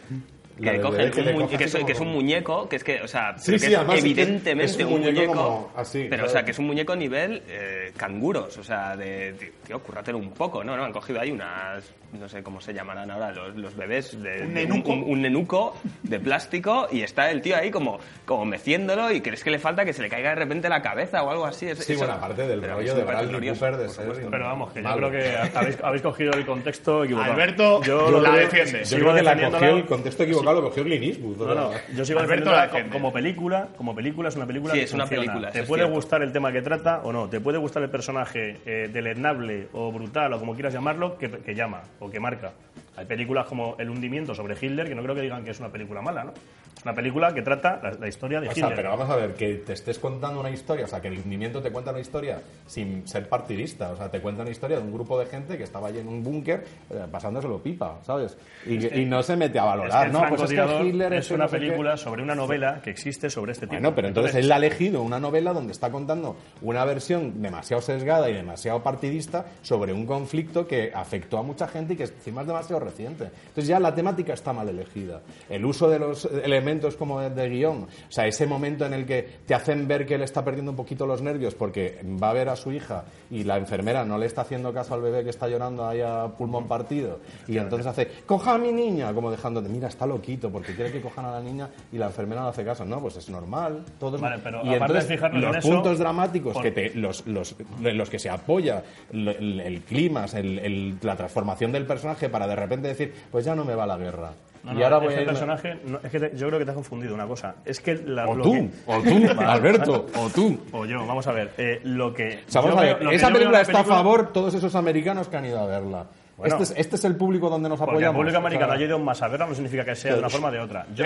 Que, un coge que así es, que es como- un muñeco, que es que, o sea, Sí, sí, es evidentemente es un un muñeco muñeco, como así, pero claro. o sea, que es un muñeco nivel eh, canguros, o sea, de, tío, currátelo un poco, ¿no? Han cogido ahí unas, no sé cómo se llamarán ahora, los, los bebés de... Un de nenuco. Un, un nenuco de plástico y está el tío ahí como, como meciéndolo y crees que le falta que se le caiga de repente la cabeza o algo así. Es- Sí, eso- bueno, aparte del pero rollo de Bradley Cooper de por ser supuesto. Pero vamos, que yo malo. creo que habéis, habéis cogido el contexto equivocado. Alberto yo la defiende. Yo sigo creo que la cogió el contexto equivocado, lo cogió Clint Eastwood. No, no, yo sigo Alberto la co- defiende. como película, como película es una película Sí, que es una película, Te puede cierto. gustar el tema que trata o no, te puede gustar el personaje eh, deleznable o brutal o como quieras llamarlo que, que llama o que marca. Hay películas como El hundimiento sobre Hitler que no creo que digan que es una película mala, ¿no? Es una película que trata la, la historia de O Hitler. sea, pero vamos a ver, que te estés contando una historia, o sea, que el hundimiento te cuenta una historia sin ser partidista, o sea, te cuenta una historia de un grupo de gente que estaba allí en un búnker eh, pasándoselo pipa, ¿sabes? Y, y no se mete a Es que valorar, ¿no? Pues es que Hitler es que una no película sobre una novela que existe sobre este tipo. Bueno, pero entonces él ha elegido una novela donde está contando una versión demasiado sesgada y demasiado partidista sobre un conflicto que afectó a mucha gente y que encima es demasiado reciente. Entonces ya la temática está mal elegida. El uso de los elementos como de, de guion, o sea, ese momento en el que te hacen ver que él está perdiendo un poquito los nervios porque va a ver a su hija y la enfermera no le está haciendo caso al bebé que está llorando ahí a pulmón partido y entonces hace, coja a mi niña, como dejándote, mira, está loquito porque quiere que cojan a la niña y la enfermera no hace caso. No, pues es normal. Todo es- Vale, pero y de entonces fijarnos los en eso, puntos dramáticos por- que te, los, los, en los que se apoya el, el clima, el- la transformación del personaje para de repente decir, pues ya no me va la guerra. No, y ahora es voy que a irme- personaje, no, es que te- yo creo que te has confundido una cosa. Es que la, O tú, que- o tú, Alberto, o tú. O yo, vamos a ver. eh, lo que. O sea, vamos yo a veo- ver, esa película la está a favor todos esos americanos que han ido a verla. Bueno. este, es, este es el público donde nos Porque el apoyamos. público americano O sea, haya ido más a verla no significa que sea de una forma o de otra. Yo,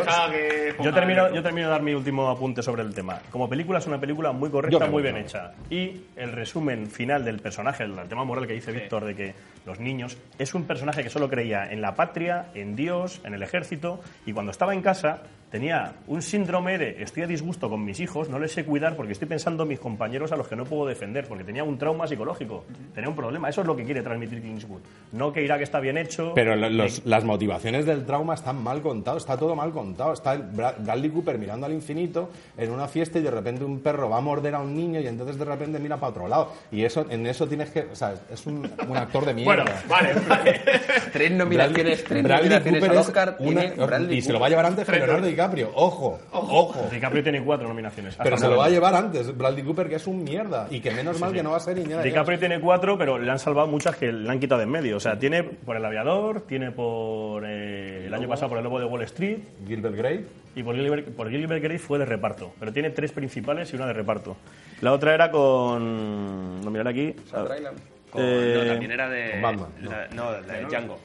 yo, termino, yo termino de dar mi último apunte sobre el tema. Como película es una película muy correcta, muy bien hecha. Y el resumen final del personaje, el tema moral que dice Víctor de que los niños, es un personaje que solo creía en la patria, en Dios, en el ejército, y cuando estaba en casa tenía un síndrome de estoy a disgusto con mis hijos, no les sé cuidar porque estoy pensando en mis compañeros a los que no puedo defender, porque tenía un trauma psicológico, tenía un problema. Eso es lo que quiere transmitir Kingswood. No que Irak está bien hecho. Pero lo- los- las motivaciones del trauma están mal contadas, está todo mal contado. Está el Bra- Bradley Cooper mirando al infinito en una fiesta y de repente un perro va a morder a un niño y entonces de repente mira para otro lado. Y eso en eso tienes que. O sea, es un, un actor de mierda. Bueno, vale, vale. Tres nominaciones, tres Bradley nominaciones Cooper al Oscar. una- tiene Bradley y se lo Cooper. va a llevar antes Leonardo DiCaprio. Ojo, ojo. DiCaprio tiene cuatro nominaciones. Pero se lo va a llevar antes Bradley Cooper, que es un mierda. Y que menos mal que no va a ser Indiana Jones. DiCaprio tiene cuatro, pero le han salvado muchas que le han quitado de en medio. O sea, tiene por El Aviador, tiene por eh, el año pasado por El Lobo de Wall Street Gilbert Grape. y por Gilbert, por Gilbert Grape fue de reparto. Pero tiene tres principales y una de reparto. La otra era con... No, mirar aquí. Con- Eh, no, también era de. con Batman, la- no, la de Django.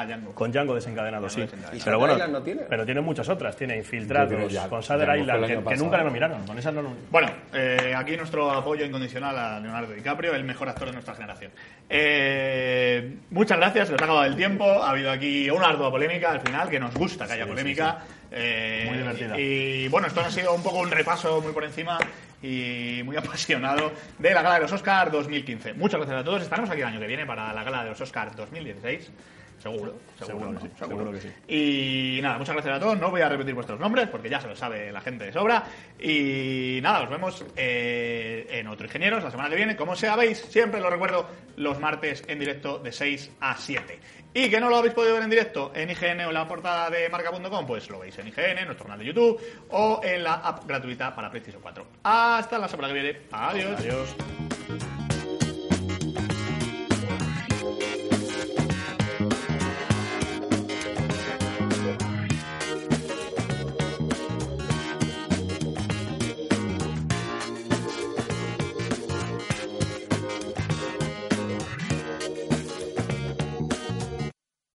Ah, Django. Con Django desencadenado, sí. ¿Y Pero bueno, Island no tiene? pero tiene muchas otras. Tiene Infiltrados, ya- con el Island, que, que nunca le nominaron. Con esas no lo- Bueno, eh, aquí nuestro apoyo incondicional a Leonardo DiCaprio, el mejor actor de nuestra generación. Eh, muchas gracias, se nos ha acabado el tiempo. Ha habido aquí una ardua polémica al final, que nos gusta que haya polémica. Eh, Muy divertida. Y bueno, esto ha sido un poco un repaso muy por encima y muy apasionado de la gala de los Oscars 2015. Muchas gracias a todos. Estaremos aquí el año que viene para la gala de los Oscars 2016. Seguro, seguro, Seguro ¿no? que sí, seguro que sí. Y nada, muchas gracias a todos. No voy a repetir vuestros nombres porque ya se lo sabe la gente de sobra. Y nada, nos vemos eh, en otro Ingenieros la semana que viene. Como sabéis, siempre lo recuerdo, los martes en directo de 6 a 7. Y que no lo habéis podido ver en directo en IGN o en la portada de marca.com, pues lo veis en IGN, en nuestro canal de YouTube o en la app gratuita para PlayStation 4. Hasta la semana que viene. Adiós. Adiós.